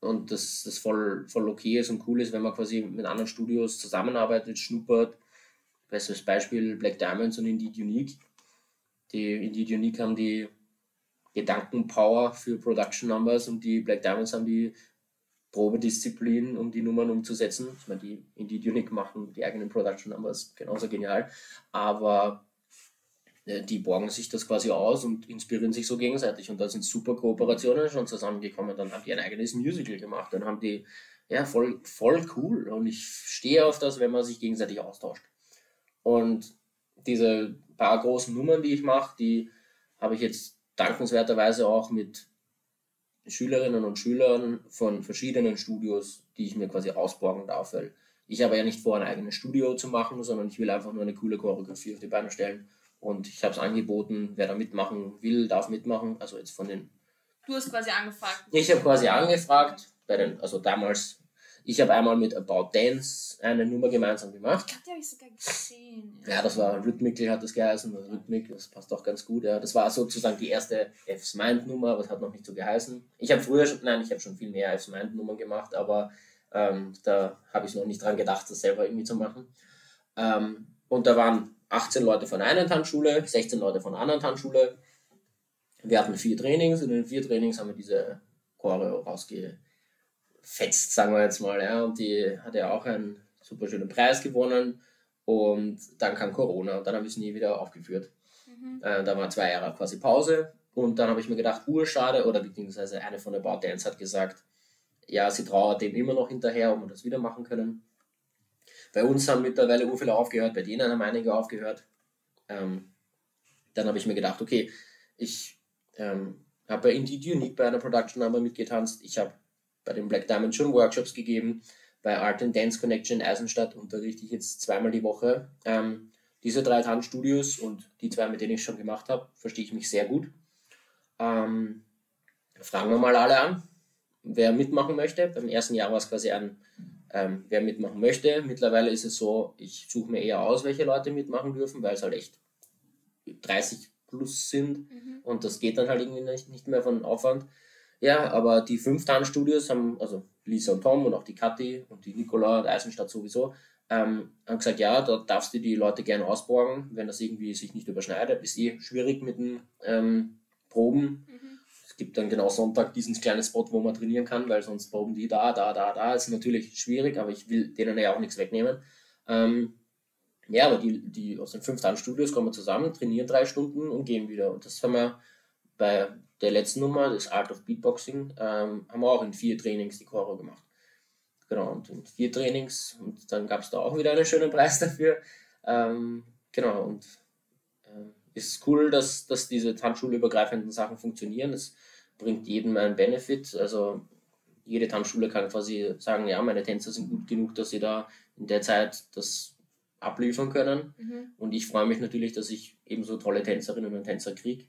und das, das voll, voll okay ist und cool ist, wenn man quasi mit anderen Studios zusammenarbeitet, schnuppert. Bestes Beispiel Black Diamonds und Indeed Unique. Die Indeed Unique haben die Gedankenpower für Production Numbers und die Black Diamonds haben die Probedisziplin, um die Nummern umzusetzen. Ich meine, die Indeed Unique machen die eigenen Production Numbers genauso genial. Aber die borgen sich das quasi aus und inspirieren sich so gegenseitig. Und da sind super Kooperationen schon zusammengekommen. Dann haben die ein eigenes Musical gemacht. Dann haben die, ja, voll, voll cool. Und ich stehe auf das, wenn man sich gegenseitig austauscht. Und diese paar großen Nummern, die ich mache, die habe ich jetzt dankenswerterweise auch mit Schülerinnen und Schülern von verschiedenen Studios, die ich mir quasi ausborgen darf. Weil ich habe ja nicht vor, ein eigenes Studio zu machen, sondern ich will einfach nur eine coole Choreografie auf die Beine stellen und ich habe es angeboten, wer da mitmachen will, darf mitmachen. Also jetzt von den. Du hast quasi angefragt. Ich habe quasi angefragt, bei den, also damals, ich habe einmal mit About Dance eine Nummer gemeinsam gemacht. Ich glaube, die habe ich sogar gesehen. Ja, das war Rhythmical hat das geheißen, Rhythmik, das passt auch ganz gut. Ja. Das war sozusagen die erste F's Mind Nummer, aber es hat noch nicht so geheißen. Ich habe früher schon, nein, ich habe schon viel mehr F's Mind Nummern gemacht, aber ähm, da habe ich noch nicht dran gedacht, das selber irgendwie zu machen. Ähm, und da waren 18 Leute von einer Tanzschule, 16 Leute von einer anderen Tanzschule. Wir hatten vier Trainings und in den vier Trainings haben wir diese Choreo rausgefetzt, sagen wir jetzt mal. Ja. Und die hat ja auch einen super schönen Preis gewonnen. Und dann kam Corona und dann habe ich es nie wieder aufgeführt. Mhm. Äh, da war zwei Jahre quasi Pause. Und dann habe ich mir gedacht, urschade, oder beziehungsweise eine von der About Dance hat gesagt, ja, sie trauert dem immer noch hinterher, ob wir das wieder machen können. Bei uns haben mittlerweile ur viele aufgehört, bei denen haben einige aufgehört. Ähm, dann habe ich mir gedacht, okay, ich ähm, habe bei Indeed Unique bei einer Production Number mitgetanzt. Ich habe bei den Black Diamond schon Workshops gegeben. Bei Art and Dance Connection Eisenstadt unterrichte ich jetzt zweimal die Woche. Ähm, diese drei Tanzstudios und die zwei, mit denen ich schon gemacht habe, verstehe ich mich sehr gut. Ähm, fragen wir mal alle an, wer mitmachen möchte. Beim ersten Jahr war es quasi ein ähm, wer mitmachen möchte. Mittlerweile ist es so, ich suche mir eher aus, welche Leute mitmachen dürfen, weil es halt echt 30 plus sind Mhm. und das geht dann halt irgendwie nicht, nicht mehr von Aufwand. Ja, aber die fünf Tanzstudios haben, also Lisa und Tom und auch die Kathi und die Nicola und Eisenstadt sowieso, ähm, haben gesagt, ja, da darfst du die Leute gerne ausborgen, wenn das irgendwie sich nicht überschneidet. Ist eh schwierig mit den ähm, Proben. Mhm. Gibt dann genau Sonntag diesen kleinen Spot, wo man trainieren kann, weil sonst proben die da, da, da, da. Ist natürlich schwierig, aber ich will denen ja auch nichts wegnehmen. Ähm, ja, aber die, die aus den fünf Tanzstudios kommen zusammen, trainieren drei Stunden und gehen wieder. Und das haben wir bei der letzten Nummer, das Art of Beatboxing, ähm, haben wir auch in vier Trainings die Choro gemacht. Genau, und in vier Trainings und dann gab es da auch wieder einen schönen Preis [LAUGHS] dafür. Ähm, genau, und ähm, ist cool, dass, dass diese tanzschulübergreifenden Sachen funktionieren. Es bringt jedem einen Benefit. Also jede Tanzschule kann quasi sagen, ja, meine Tänzer sind gut genug, dass sie da in der Zeit das abliefern können. Mhm. Und ich freue mich natürlich, dass ich ebenso tolle Tänzerinnen und Tänzer kriege.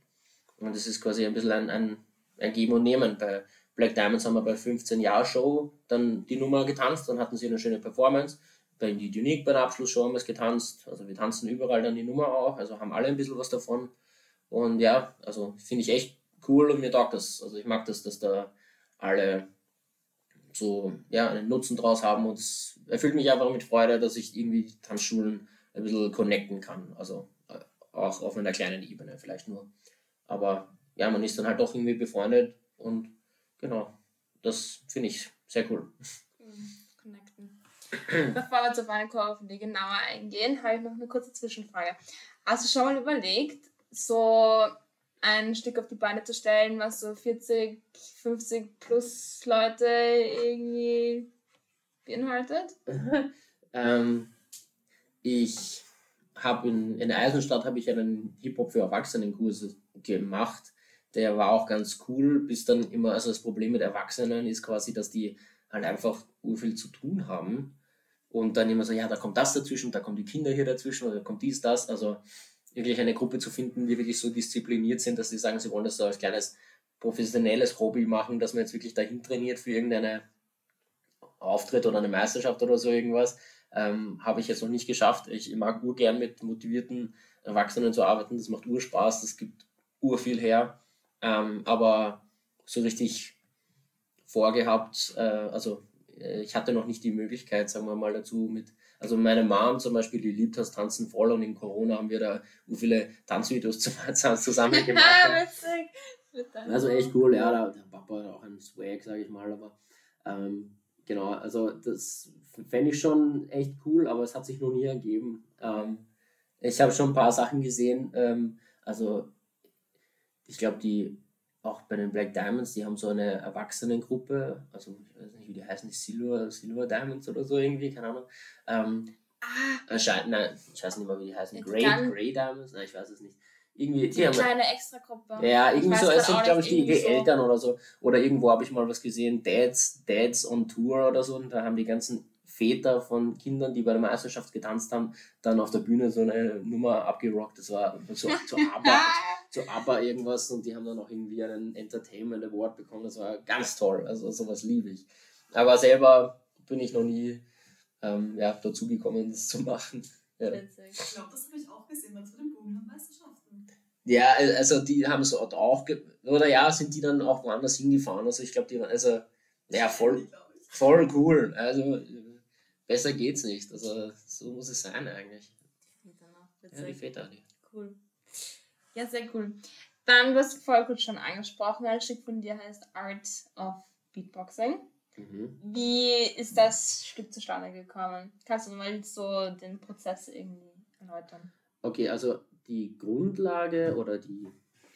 Und das ist quasi ein bisschen ein, ein, ein Geben und Nehmen. Bei Black Diamonds haben wir bei 15 Jahr Show dann die Nummer getanzt, dann hatten sie eine schöne Performance. Bei Indeed Unique bei der Abschlussshow haben wir es getanzt. Also wir tanzen überall dann die Nummer auch, also haben alle ein bisschen was davon. Und ja, also finde ich echt cool und mir taugt das. Also ich mag das, dass da alle so ja, einen Nutzen draus haben und es erfüllt mich einfach mit Freude, dass ich irgendwie Tanzschulen ein bisschen connecten kann. Also äh, auch auf einer kleinen Ebene vielleicht nur. Aber ja, man ist dann halt doch irgendwie befreundet und genau, das finde ich sehr cool. Mhm. Connecten. [CLEARS THROAT] Bevor wir zur die genauer eingehen, habe ich noch eine kurze Zwischenfrage. Hast du schon mal überlegt, so ein Stück auf die Beine zu stellen, was so 40, 50 plus Leute irgendwie beinhaltet? [LAUGHS] ähm, ich habe in, in Eisenstadt habe ich einen Hip-Hop für Erwachsenenkurs gemacht. Der war auch ganz cool, bis dann immer, also das Problem mit Erwachsenen ist quasi, dass die halt einfach viel zu tun haben. Und dann immer so, ja, da kommt das dazwischen, da kommen die Kinder hier dazwischen oder da kommt dies, das. Also wirklich eine Gruppe zu finden, die wirklich so diszipliniert sind, dass sie sagen, sie wollen das so als kleines professionelles Hobby machen, dass man jetzt wirklich dahin trainiert für irgendeine Auftritt oder eine Meisterschaft oder so irgendwas. Ähm, habe ich jetzt noch nicht geschafft. Ich mag urgern mit motivierten Erwachsenen zu arbeiten. Das macht urspaß, das gibt urviel her. Ähm, aber so richtig vorgehabt, äh, also ich hatte noch nicht die Möglichkeit, sagen wir mal dazu, mit, also meine Mom zum Beispiel, die liebt das Tanzen voll und in Corona haben wir da so viele Tanzvideos [LAUGHS] zusammen gemacht. [LAUGHS] Also echt cool, ja, der, der Papa hat auch einen Swag, sage ich mal, aber ähm, genau, also das fände ich schon echt cool, aber es hat sich noch nie ergeben. Ähm, ich habe schon ein paar Sachen gesehen, ähm, also ich glaube, die auch bei den Black Diamonds, die haben so eine Erwachsenengruppe, also ich weiß nicht, wie die heißen, die Silver, Silver Diamonds oder so irgendwie, keine Ahnung. Ähm, Ah, anscheinend, nein, ich weiß nicht mal, wie die heißen, Grey, Grey Diamonds, nein, ich weiß es nicht. Irgendwie, die die kleine Extragruppe. ja, irgendwie so, es sind, glaube ich, die, die so. Eltern oder so. Oder irgendwo habe ich mal was gesehen, Dads, Dads on Tour oder so. Und da haben die ganzen Väter von Kindern, die bei der Meisterschaft getanzt haben, dann auf der Bühne so eine Nummer abgerockt. Das war so, so ABBA, so ABBA irgendwas. Und die haben dann auch irgendwie einen Entertainment Award bekommen. Das war ganz toll. Also sowas liebe ich. Aber selber bin ich noch nie ähm, ja, dazu gekommen, das zu machen. Ja. Ich glaube, das habe ich auch gesehen bei zu den Burgenland-Meisterschaften. Ja, also die haben es dort auch, ge oder ja, sind die dann auch woanders hingefahren. Also ich glaube, die waren, also, ja, voll, voll cool. Also besser geht's nicht. Also so muss es sein eigentlich. Väter noch. Ja, die. Väter, die. Cool. Ja, sehr cool. Dann, du hast vorher kurz schon angesprochen, ein Stück von dir heißt Art of Beatboxing. Mhm. Wie ist das Stück zustande gekommen? Kannst du mal so den Prozess irgendwie erläutern? Okay, also die Grundlage oder die,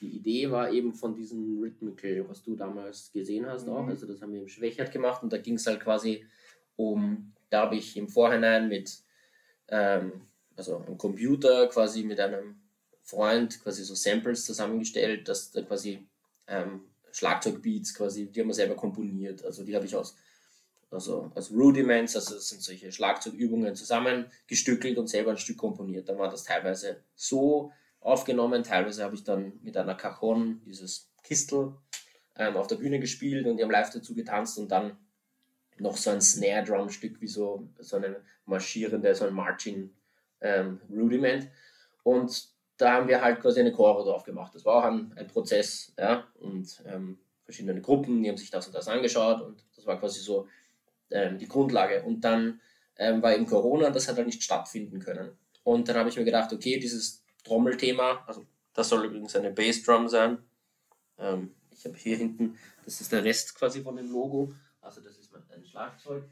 die Idee war eben von diesem Rhythmical, was du damals gesehen hast auch. Mhm. Also das haben wir im Schwächert gemacht und da ging es halt quasi um, da habe ich im Vorhinein mit, ähm, also am Computer quasi mit einem Freund quasi so Samples zusammengestellt, dass da quasi ähm, Schlagzeugbeats quasi, die haben wir selber komponiert. Also die habe ich aus, also aus Rudiments, also das sind solche Schlagzeugübungen zusammengestückelt und selber ein Stück komponiert. Dann war das teilweise so aufgenommen, teilweise habe ich dann mit einer Cajon dieses Kistel ähm, auf der Bühne gespielt und die haben live dazu getanzt und dann noch so ein Snare-Drum-Stück, wie so, so eine marschierende, so ein Marching ähm. Und da haben wir halt quasi eine Chore drauf gemacht. Das war auch ein, ein Prozess, ja, und ähm, verschiedene Gruppen, die haben sich das und das angeschaut und das war quasi so ähm, die Grundlage. Und dann ähm, war eben Corona und das hat halt nicht stattfinden können. Und dann habe ich mir gedacht, okay, dieses Trommelthema, also das soll übrigens eine Bassdrum sein. Ähm, ich habe hier hinten, das ist der Rest quasi von dem Logo. Also das ist ein Schlagzeug.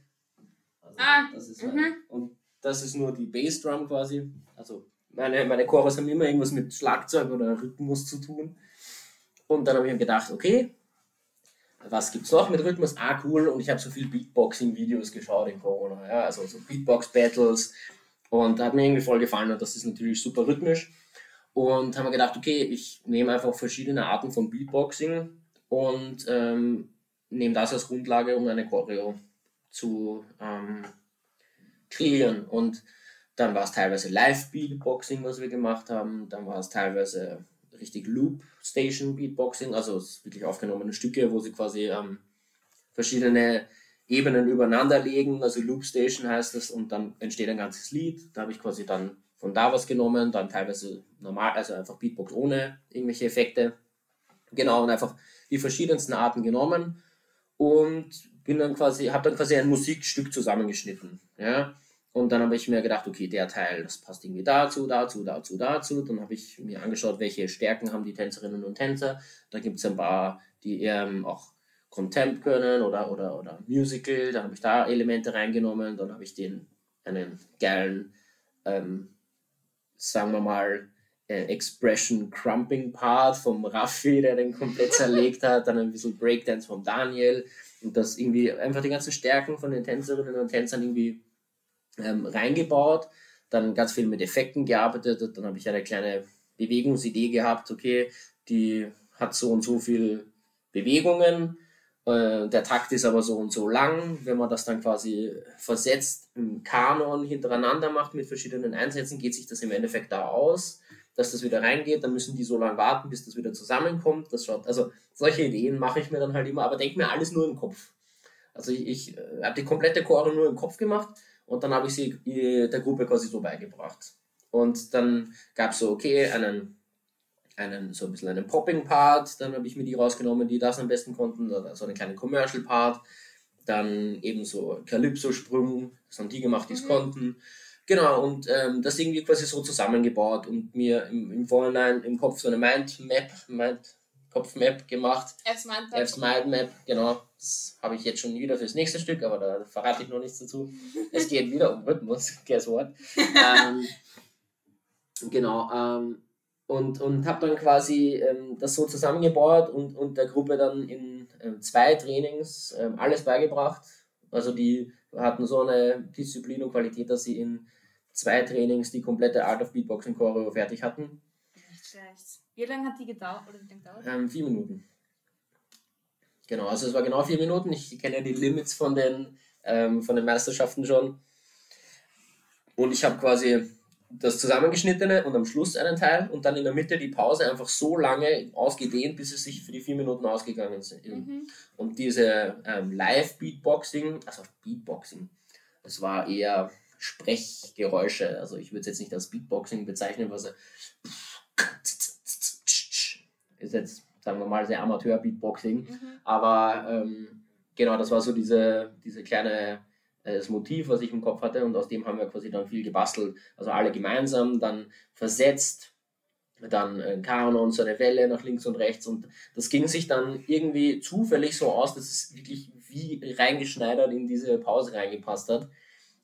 Also Ah, das ist mhm. mein, und das ist nur die Bassdrum quasi. Also meine, meine Chores haben immer irgendwas mit Schlagzeug oder Rhythmus zu tun. Und dann habe ich mir gedacht, okay, was gibt's noch mit Rhythmus? Ah, cool. Und ich habe so viel Beatboxing-Videos geschaut in Corona. Ja? Also so Beatbox-Battles. Und hat mir irgendwie voll gefallen und das ist natürlich super rhythmisch. Und haben wir gedacht, okay, ich nehme einfach verschiedene Arten von Beatboxing und ähm, nehme das als Grundlage, um eine Choreo zu ähm, kreieren. Und dann war es teilweise Live-Beatboxing, was wir gemacht haben. Dann war es teilweise richtig Loop-Station-Beatboxing, also es wirklich aufgenommene Stücke, wo sie quasi ähm, verschiedene Ebenen übereinander legen. Also Loop-Station heißt das und dann entsteht ein ganzes Lied. Da habe ich quasi dann von da was genommen, dann teilweise normal, also einfach Beatbox ohne irgendwelche Effekte. Genau, und einfach die verschiedensten Arten genommen und bin dann quasi, habe dann quasi ein Musikstück zusammengeschnitten. Ja? Und dann habe ich mir gedacht, okay, der Teil, das passt irgendwie dazu, dazu, dazu, dazu. Dann habe ich mir angeschaut, welche Stärken haben die Tänzerinnen und Tänzer. Da gibt es ein paar, die eher auch Contempt können oder, oder, oder Musical. Dann habe ich da Elemente reingenommen. Dann habe ich den einen geilen, ähm, sagen wir mal, Expression Crumping Part vom Raffi, der den komplett zerlegt hat. Dann ein bisschen Breakdance vom Daniel. Und das irgendwie einfach die ganzen Stärken von den Tänzerinnen und Tänzern irgendwie ähm, reingebaut, dann ganz viel mit Effekten gearbeitet dann habe ich eine kleine Bewegungsidee gehabt, okay, die hat so und so viel Bewegungen, äh, der Takt ist aber so und so lang, wenn man das dann quasi versetzt im Kanon hintereinander macht mit verschiedenen Einsätzen, geht sich das im Endeffekt da aus, dass das wieder reingeht, dann müssen die so lange warten, bis das wieder zusammenkommt, das schaut, also solche Ideen mache ich mir dann halt immer, aber denke mir alles nur im Kopf. Also ich, ich äh, habe die komplette Chore nur im Kopf gemacht und dann habe ich sie äh, der Gruppe quasi so beigebracht. Und dann gab es so, okay, einen, einen, so ein bisschen einen Popping-Part, dann habe ich mir die rausgenommen, die das am besten konnten, so einen kleinen Commercial-Part, dann eben so Calypso-Sprung, das haben die gemacht, die es Mhm. konnten. Genau, und ähm, das irgendwie quasi so zusammengebaut und mir im, im Vorhinein im Kopf so eine Mindmap, Mind, Kopfmap gemacht. Erst meint F's Mind Map, genau. Das habe ich jetzt schon wieder fürs nächste Stück, aber da verrate ich noch nichts dazu. [LAUGHS] Es geht wieder um Rhythmus, [LAUGHS] guess what. [LAUGHS] ähm, genau, ähm, und, und habe dann quasi ähm, das so zusammengebaut und, und der Gruppe dann in ähm, zwei Trainings ähm, alles beigebracht. Also die hatten so eine Disziplin und Qualität, dass sie in zwei Trainings die komplette Art of Beatboxing Choreo fertig hatten. Nicht schlecht. Wie lange hat die gedauert? Oder wie lange dauert? Ähm, vier Minuten. Genau, also es war genau vier Minuten. Ich kenne ja die Limits von den, ähm, von den Meisterschaften schon. Und ich habe quasi das Zusammengeschnittene und am Schluss einen Teil und dann in der Mitte die Pause einfach so lange ausgedehnt, bis es sich für die vier Minuten ausgegangen sind. Mhm. Und diese ähm, Live-Beatboxing, also Beatboxing, das war eher Sprechgeräusche. Also ich würde es jetzt nicht als Beatboxing bezeichnen, was ist jetzt, sagen wir mal, sehr Amateur-Beatboxing. Mhm. Aber ähm, genau, das war so diese, diese kleine äh, das Motiv, was ich im Kopf hatte und aus dem haben wir quasi dann viel gebastelt. Also alle gemeinsam, dann versetzt, dann ein Kanon, so eine Welle nach links und rechts und das ging sich dann irgendwie zufällig so aus, dass es wirklich wie reingeschneidert in diese Pause reingepasst hat.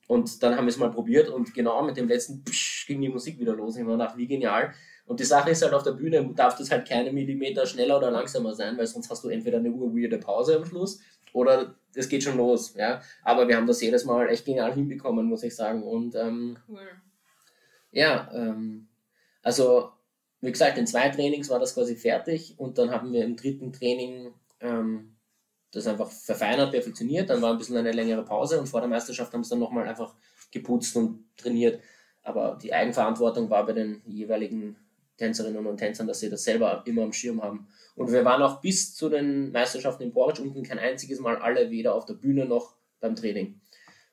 Und dann haben wir es mal probiert und genau mit dem letzten Psch ging die Musik wieder los. Ich mir gedacht, wie genial. Und die Sache ist halt, auf der Bühne darf das halt keine Millimeter schneller oder langsamer sein, weil sonst hast du entweder eine urweirde Pause am Schluss oder es geht schon los. Ja? Aber wir haben das jedes Mal echt genial hinbekommen, muss ich sagen. Und ähm, Cool. ja, ähm, also wie gesagt, in zwei Trainings war das quasi fertig und dann haben wir im dritten Training ähm, das einfach verfeinert, perfektioniert. Dann war ein bisschen eine längere Pause und vor der Meisterschaft haben sie dann nochmal einfach geputzt und trainiert. Aber die Eigenverantwortung war bei den jeweiligen Tänzerinnen und Tänzern, dass sie das selber immer am Schirm haben. Und wir waren auch bis zu den Meisterschaften in Porridge unten kein einziges Mal alle weder auf der Bühne noch beim Training.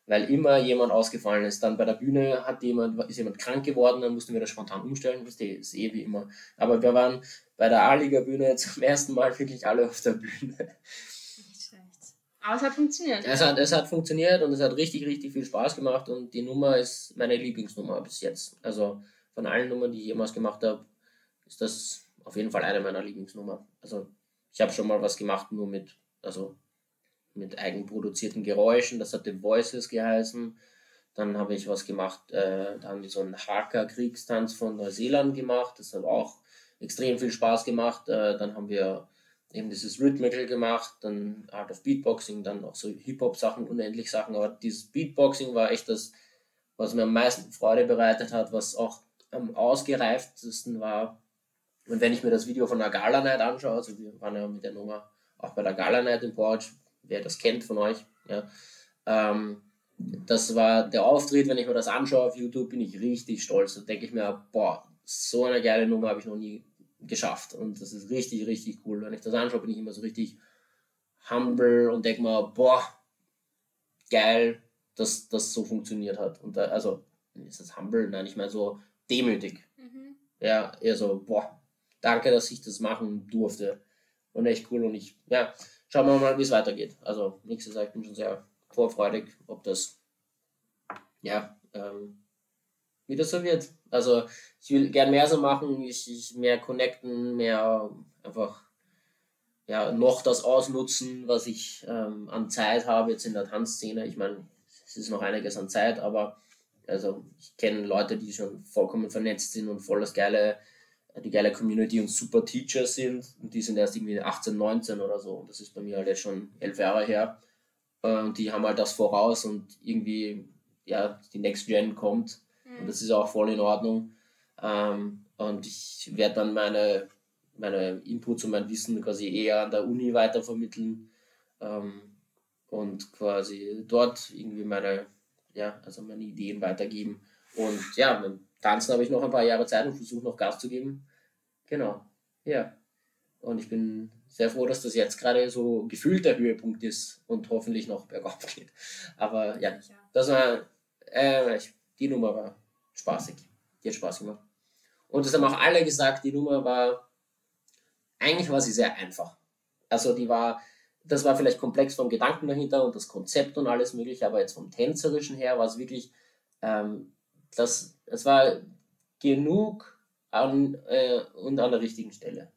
Weil immer jemand ausgefallen ist. Dann bei der Bühne hat jemand, ist jemand krank geworden, dann mussten wir das spontan umstellen. Das ist eh wie immer. Aber wir waren bei der A-Liga-Bühne zum ersten Mal wirklich alle auf der Bühne. Aber es hat funktioniert. Es hat, es hat funktioniert und es hat richtig, richtig viel Spaß gemacht und die Nummer ist meine Lieblingsnummer bis jetzt. Also von allen Nummern, die ich jemals gemacht habe, ist das auf jeden Fall eine meiner Lieblingsnummer. Also ich habe schon mal was gemacht, nur mit, also mit eigenproduzierten Geräuschen, das hat The Voices geheißen. Dann habe ich was gemacht, äh, da haben wir so einen Haka-Kriegstanz von Neuseeland gemacht, das hat auch extrem viel Spaß gemacht. Äh, dann haben wir eben dieses Rhythmical gemacht, dann Art of Beatboxing, dann auch so Hip-Hop-Sachen, unendlich Sachen. Aber dieses Beatboxing war echt das, was mir am meisten Freude bereitet hat, was auch am ausgereiftesten war. Und wenn ich mir das Video von der Gala Night anschaue, also wir waren ja mit der Nummer auch bei der Gala Night in Porch, wer das kennt von euch, ja, ähm, das war der Auftritt, wenn ich mir das anschaue auf YouTube, bin ich richtig stolz. Da denke ich mir, boah, so eine geile Nummer habe ich noch nie geschafft. Und das ist richtig, richtig cool. Wenn ich das anschaue, bin ich immer so richtig humble und denke mir, boah, geil, dass das so funktioniert hat. Und da, also, ist das humble? Nein, ich meine so demütig. Mhm. Ja, eher so, boah, danke, dass ich das machen durfte. Und echt cool. Und ich, ja, schauen wir mal, wie es weitergeht. Also, nächstes Jahr, ich bin schon sehr vorfreudig, ob das, ja, ähm, wie das so wird. Also ich will gern mehr so machen, ich, ich mehr connecten, mehr einfach ja, noch das ausnutzen, was ich ähm, an Zeit habe jetzt in der Tanzszene. Ich meine, es ist noch einiges an Zeit, aber also ich kenne Leute, die schon vollkommen vernetzt sind und voll das geile, die geile Community und super Teacher sind und die sind erst irgendwie 18, 19 oder so. Und das ist bei mir halt jetzt schon elf Jahre her. Und die haben halt das voraus und irgendwie, ja, die Next Gen kommt Mhm. Und das ist auch voll in Ordnung. Ähm, und ich werde dann meine, meine Inputs und mein Wissen quasi eher an der Uni weitervermitteln ähm, und quasi dort irgendwie meine, ja, also meine Ideen weitergeben. Und ja, beim Tanzen habe ich noch ein paar Jahre Zeit und versuche noch Gas zu geben. Genau, ja. Und ich bin sehr froh, dass das jetzt gerade so gefühlt der Höhepunkt ist und hoffentlich noch bergauf [LAUGHS] geht. Aber ja, das war, äh, die Nummer war spaßig. Die hat Spaß gemacht. Und das haben auch alle gesagt, die Nummer war, eigentlich war sie sehr einfach. Also die war, das war vielleicht komplex vom Gedanken dahinter und das Konzept und alles mögliche, aber jetzt vom Tänzerischen her war es wirklich, ähm, das, es war genug an, äh, und an der richtigen Stelle.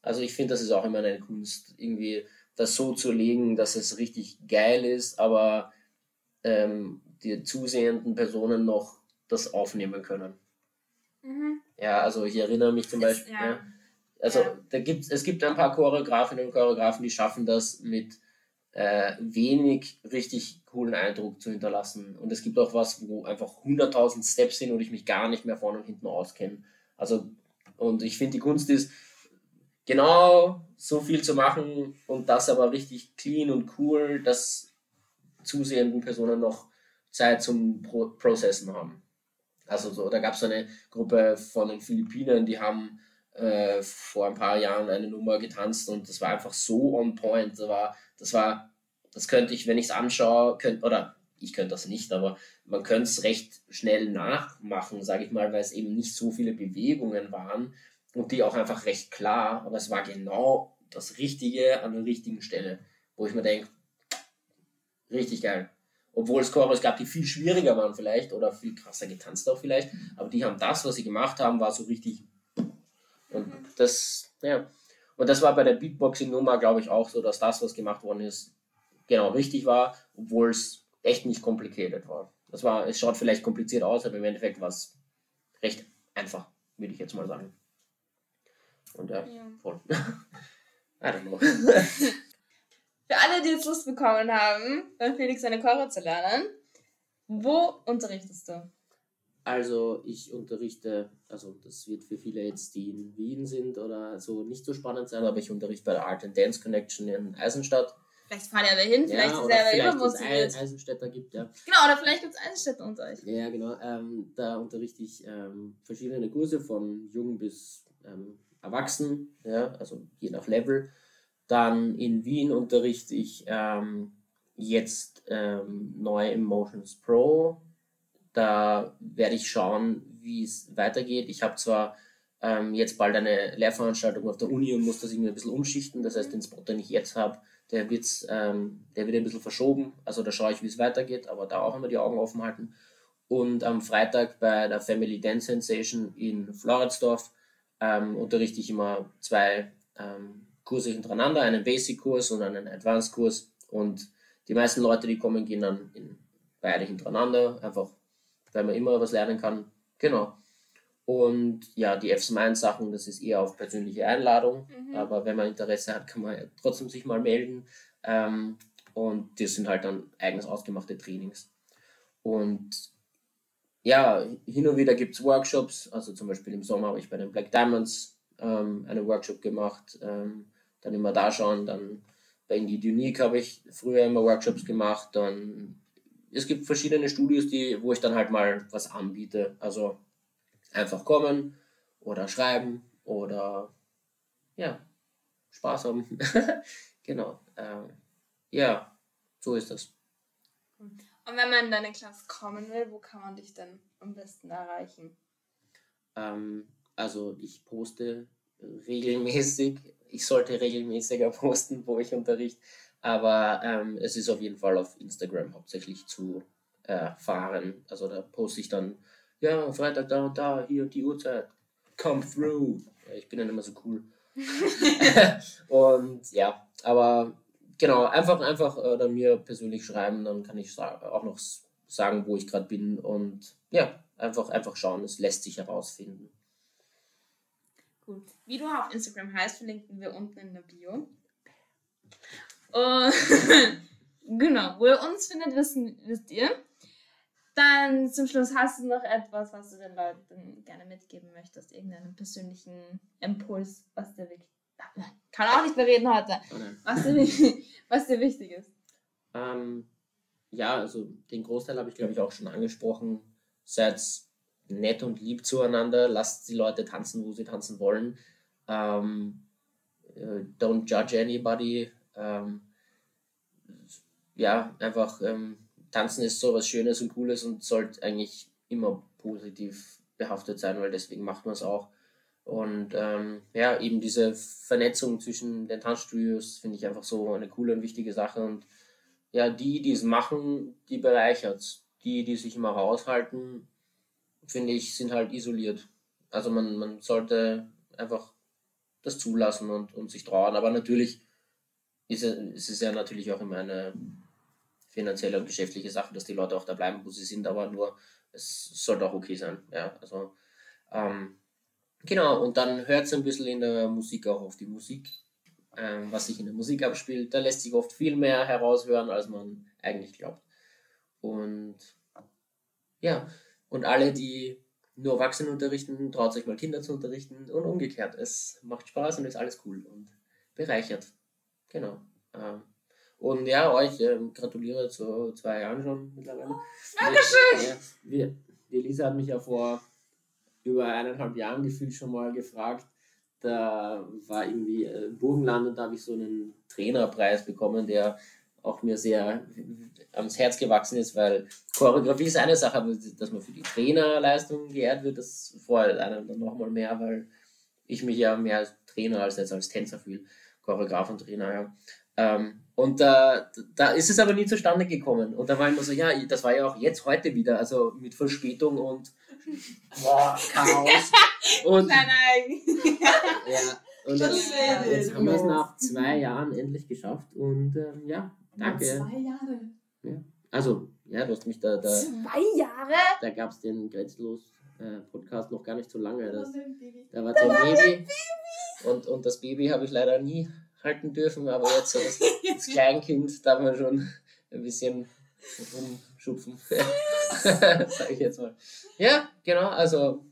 Also ich finde, das ist auch immer eine Kunst, irgendwie das so zu legen, dass es richtig geil ist, aber ähm, die zusehenden Personen noch das aufnehmen können. Mhm. Ja, also ich erinnere mich zum Beispiel, ja. Ja, also ja. da gibt, es gibt ein paar Choreografinnen und Choreografen, die schaffen das mit äh, wenig richtig coolen Eindruck zu hinterlassen. Und es gibt auch was, wo einfach 100.000 Steps sind und ich mich gar nicht mehr vorne und hinten auskenne. Also, und ich finde, die Kunst ist, genau so viel zu machen und das aber richtig clean und cool, dass zusehenden Personen noch Zeit zum Pro Processen haben. Also so, da gab es eine Gruppe von den Philippinen, die haben äh, vor ein paar Jahren eine Nummer getanzt und das war einfach so on point. Das war, das war, das könnte ich, wenn ich es anschaue, könnt, oder ich könnte das nicht, aber man könnte es recht schnell nachmachen, sage ich mal, weil es eben nicht so viele Bewegungen waren und die auch einfach recht klar, aber es war genau das Richtige an der richtigen Stelle, wo ich mir denke, richtig geil obwohl es Choreos gab, die viel schwieriger waren vielleicht oder viel krasser getanzt auch vielleicht, aber die haben das, was sie gemacht haben, war so richtig und das, ja, und das war bei der Beatboxing-Nummer, glaube ich, auch so, dass das, was gemacht worden ist, genau richtig war, obwohl es echt nicht kompliziert war. Das war, es schaut vielleicht kompliziert aus, aber im Endeffekt war es recht einfach, würde ich jetzt mal sagen. Und ja, ja. voll. [LAUGHS] I don't know. [LAUGHS] Für alle, die jetzt Lust bekommen haben, bei Felix seine Chore zu lernen, wo unterrichtest du? Also ich unterrichte, also das wird für viele jetzt, die in Wien sind oder so nicht so spannend sein, aber ich unterrichte bei der Art and Dance Connection in Eisenstadt. Vielleicht fahren ja wer hin, vielleicht ja, ist er ja übermotiviert. Eisenstädter gibt, ja. Genau, oder vielleicht gibt es Eisenstädter unter euch. Ja, genau. Ähm, da unterrichte ich ähm, verschiedene Kurse von jung bis ähm, erwachsen, ja, also je nach Level. Dann in Wien unterrichte ich ähm, jetzt ähm, neu im Motions Pro. Da werde ich schauen, wie es weitergeht. Ich habe zwar ähm, jetzt bald eine Lehrveranstaltung auf der Uni und muss das irgendwie ein bisschen umschichten. Das heißt, den Spot, den ich jetzt habe, der, wird's, ähm, der wird ein bisschen verschoben. Also da schaue ich, wie es weitergeht, aber da auch immer die Augen offen halten. Und am Freitag bei der Family Dance Sensation in Floridsdorf ähm, unterrichte ich immer zwei ähm, Kurse hintereinander, einen Basic-Kurs und einen Advanced-Kurs. Und die meisten Leute, die kommen, gehen dann in beide hintereinander, einfach weil man immer was lernen kann. Genau. Und ja, die F-Mind-Sachen, das ist eher auf persönliche Einladung, mhm. aber wenn man Interesse hat, kann man ja trotzdem sich mal melden. Ähm, und das sind halt dann eigens ausgemachte Trainings. Und ja, hin und wieder gibt es Workshops, also zum Beispiel im Sommer habe ich bei den Black Diamonds ähm, einen Workshop gemacht, ähm, dann immer da schauen, dann bei Indeed Unique habe ich früher immer Workshops gemacht, dann es gibt verschiedene Studios, die, wo ich dann halt mal was anbiete, also einfach kommen oder schreiben oder ja, Spaß haben. [LAUGHS] genau. Ähm, ja, so ist das. Und wenn man in deine Klasse kommen will, wo kann man dich denn am besten erreichen? Ähm, also ich poste regelmäßig. Ich sollte regelmäßiger [LAUGHS] posten, wo ich unterrichte. Aber ähm, es ist auf jeden Fall auf Instagram hauptsächlich zu erfahren. Also da poste ich dann, ja, Freitag da und da, hier die Uhrzeit, come through. Ja, ich bin dann immer so cool. [LAUGHS] und ja, aber genau, einfach, einfach äh, mir persönlich schreiben, dann kann ich auch noch sagen, wo ich gerade bin und ja, einfach, einfach schauen, es lässt sich herausfinden. Gut. Wie du auf Instagram heißt, verlinken wir unten in der Bio. Und [LAUGHS] genau, wo ihr uns findet, wissen, wisst ihr. Dann zum Schluss hast du noch etwas, was du den Leuten gerne mitgeben möchtest, irgendeinen persönlichen Impuls, was dir wirklich kann auch nicht mehr reden heute. Was dir, was dir wichtig ist. Ähm, ja, also den Großteil habe ich, glaube ich, auch schon angesprochen. Seid nett und lieb zueinander, lasst die Leute tanzen, wo sie tanzen wollen. Ähm, äh, don't judge anybody. Ähm, ja, einfach ähm, tanzen ist so was Schönes und Cooles und sollte eigentlich immer positiv behaftet sein, weil deswegen macht man es auch. Und ähm, ja, eben diese Vernetzung zwischen den Tanzstudios finde ich einfach so eine coole und wichtige Sache. Und ja, die, die es machen, die bereichert Die, die sich immer raushalten, finde ich, sind halt isoliert. Also man, man sollte einfach das zulassen und, und sich trauen. Aber natürlich ist es, ist es ja natürlich auch immer eine finanzielle und geschäftliche Sache, dass die Leute auch da bleiben, wo sie sind, aber nur es sollte auch okay sein. Ja, also ähm, Genau, und dann hört es ein bisschen in der Musik auch auf die Musik, ähm, was sich in der Musik abspielt. Da lässt sich oft viel mehr heraushören, als man eigentlich glaubt. Und ja, und alle, die nur Erwachsene unterrichten, traut sich mal Kinder zu unterrichten und umgekehrt. Es macht Spaß und ist alles cool und bereichert. Genau. Ähm, und ja, euch ähm, gratuliere zu zwei Jahren schon mittlerweile. Dankeschön! Ja, wir, die Lisa hat mich ja vor über eineinhalb Jahren gefühlt schon mal gefragt. Da war irgendwie äh, Burgenland und da habe ich so einen Trainerpreis bekommen, der auch mir sehr ans Herz gewachsen ist, weil Choreografie ist eine Sache, aber dass man für die Trainerleistung geehrt wird, das freut einen dann nochmal mehr, weil ich mich ja mehr als Trainer als jetzt als Tänzer fühle, Choreograf und Trainer, ja. Ähm, und äh, da ist es aber nie zustande gekommen. Und da war immer so, ja, das war ja auch jetzt heute wieder, also mit Verspätung und boah, Chaos. [LAUGHS] Und, nein, nein. ja, und jetzt, jetzt haben wir es nach zwei Jahren endlich geschafft. Und ähm, ja, danke. Zwei Jahre. Ja. Also, ja, du hast mich da. da zwei Jahre? Da gab es den Grenzlos. Äh, Podcast noch gar nicht so lange. Das, da war so ein Baby. Und, und das Baby habe ich leider nie halten dürfen, aber jetzt so das, das Kleinkind darf man schon ein bisschen rumschupfen. [LAUGHS] Sag ich jetzt mal. Ja, genau, also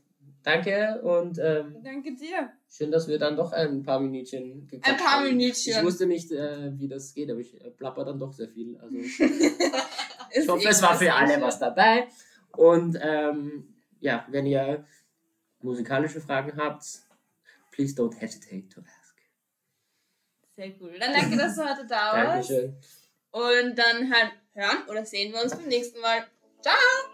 danke und ähm, danke dir. Schön, dass wir dann doch ein paar Minütchen Ein paar haben. Minütchen. Ich wusste nicht, äh, wie das geht, aber ich äh, plapper dann doch sehr viel. Also [LAUGHS] ich hoffe, es war für alle was dabei. Und ähm, ja, wenn ihr musikalische Fragen habt, please don't hesitate to ask. Sehr cool. Dann danke, dass du heute da warst. Dankeschön. Und dann halt hören oder sehen wir uns beim nächsten Mal. Ciao!